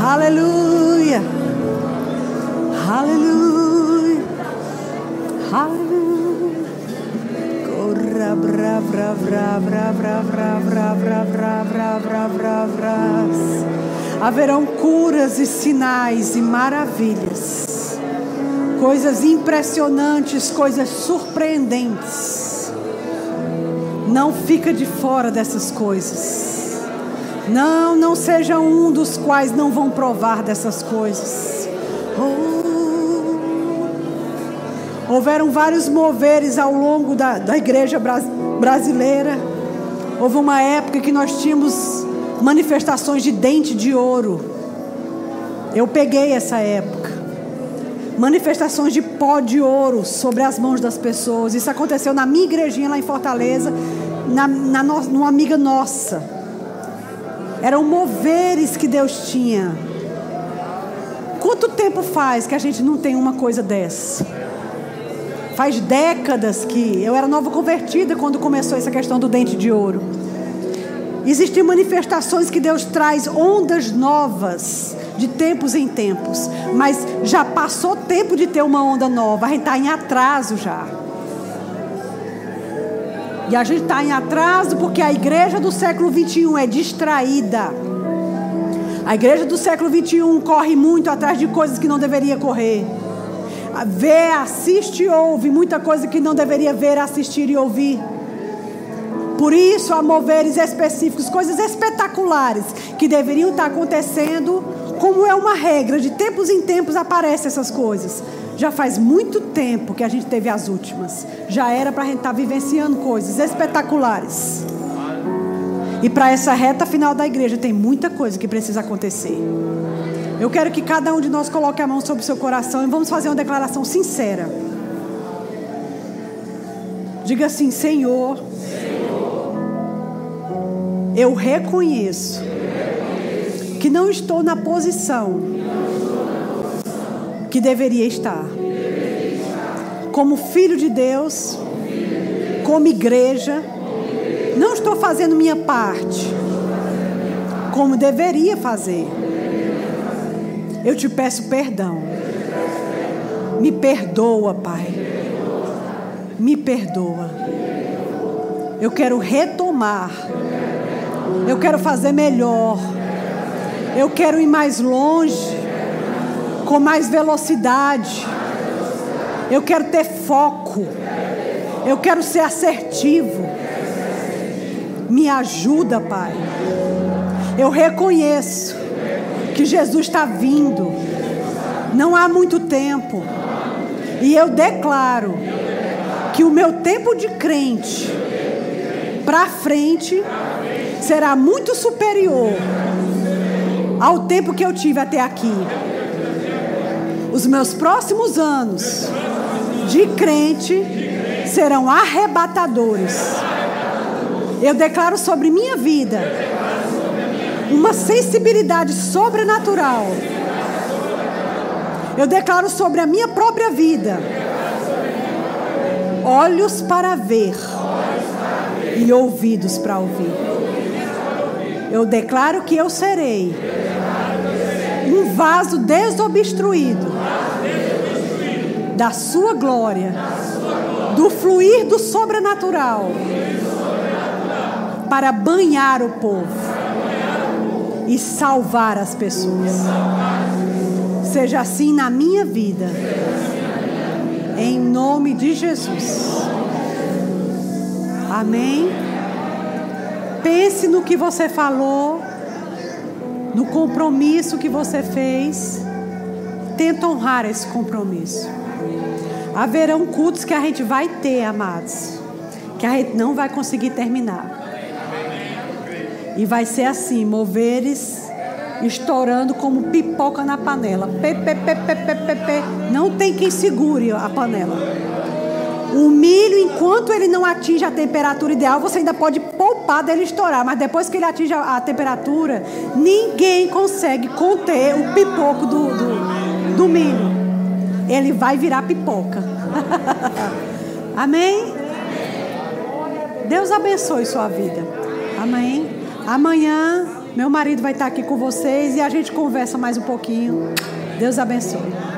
Hallelujah. Hallelujah. Hallelujah. Corra bra bra bra bra bra bra bra bra bra bra bra bra. Haverão curas e sinais e maravilhas. Coisas impressionantes, coisas surpreendentes não fica de fora dessas coisas. Não, não seja um dos quais não vão provar dessas coisas. Oh. Houveram vários moveres ao longo da, da igreja brasileira. Houve uma época que nós tínhamos manifestações de dente de ouro. Eu peguei essa época. Manifestações de pó de ouro sobre as mãos das pessoas. Isso aconteceu na minha igrejinha lá em Fortaleza na, na no, numa amiga nossa. Eram moveres que Deus tinha. Quanto tempo faz que a gente não tem uma coisa dessa? Faz décadas que eu era nova convertida quando começou essa questão do dente de ouro. Existem manifestações que Deus traz ondas novas de tempos em tempos, mas já passou tempo de ter uma onda nova, a gente está em atraso já. E a gente está em atraso porque a igreja do século 21 é distraída. A igreja do século 21 corre muito atrás de coisas que não deveria correr. Vê, assiste e ouve muita coisa que não deveria ver, assistir e ouvir. Por isso, há moveres específicos, coisas espetaculares que deveriam estar acontecendo, como é uma regra, de tempos em tempos aparecem essas coisas. Já faz muito tempo que a gente teve as últimas. Já era para a gente estar tá vivenciando coisas espetaculares. E para essa reta final da igreja tem muita coisa que precisa acontecer. Eu quero que cada um de nós coloque a mão sobre o seu coração e vamos fazer uma declaração sincera. Diga assim: Senhor, eu reconheço que não estou na posição que deveria estar. Como filho de Deus, como igreja, não estou fazendo minha parte como deveria fazer. Eu te peço perdão. Me perdoa, Pai. Me perdoa. Eu quero retomar. Eu quero fazer melhor. Eu quero ir mais longe com mais velocidade. Eu quero ter foco. Eu quero ser assertivo. Me ajuda, Pai. Eu reconheço que Jesus está vindo. Não há muito tempo. E eu declaro que o meu tempo de crente para frente será muito superior ao tempo que eu tive até aqui os meus próximos anos de crente serão arrebatadores. Eu declaro sobre minha vida uma sensibilidade sobrenatural. Eu declaro sobre a minha própria vida olhos para ver e ouvidos para ouvir. Eu declaro que eu serei um vaso desobstruído da sua glória, do fluir do sobrenatural, para banhar o povo e salvar as pessoas. Seja assim na minha vida Em nome de Jesus. Amém. Pense no que você falou, no compromisso que você fez. Tenta honrar esse compromisso. Haverão cultos que a gente vai ter, amados, que a gente não vai conseguir terminar. E vai ser assim, moveres estourando como pipoca na panela. Pe, pe, pe, pe, pe, pe, pe. Não tem quem segure a panela. O milho, enquanto ele não atinge a temperatura ideal, você ainda pode poupar dele estourar. Mas depois que ele atinge a, a temperatura, ninguém consegue conter o pipoco do, do, do milho. Ele vai virar pipoca. (laughs) Amém? Deus abençoe sua vida. Amém? Amanhã, meu marido vai estar aqui com vocês e a gente conversa mais um pouquinho. Deus abençoe.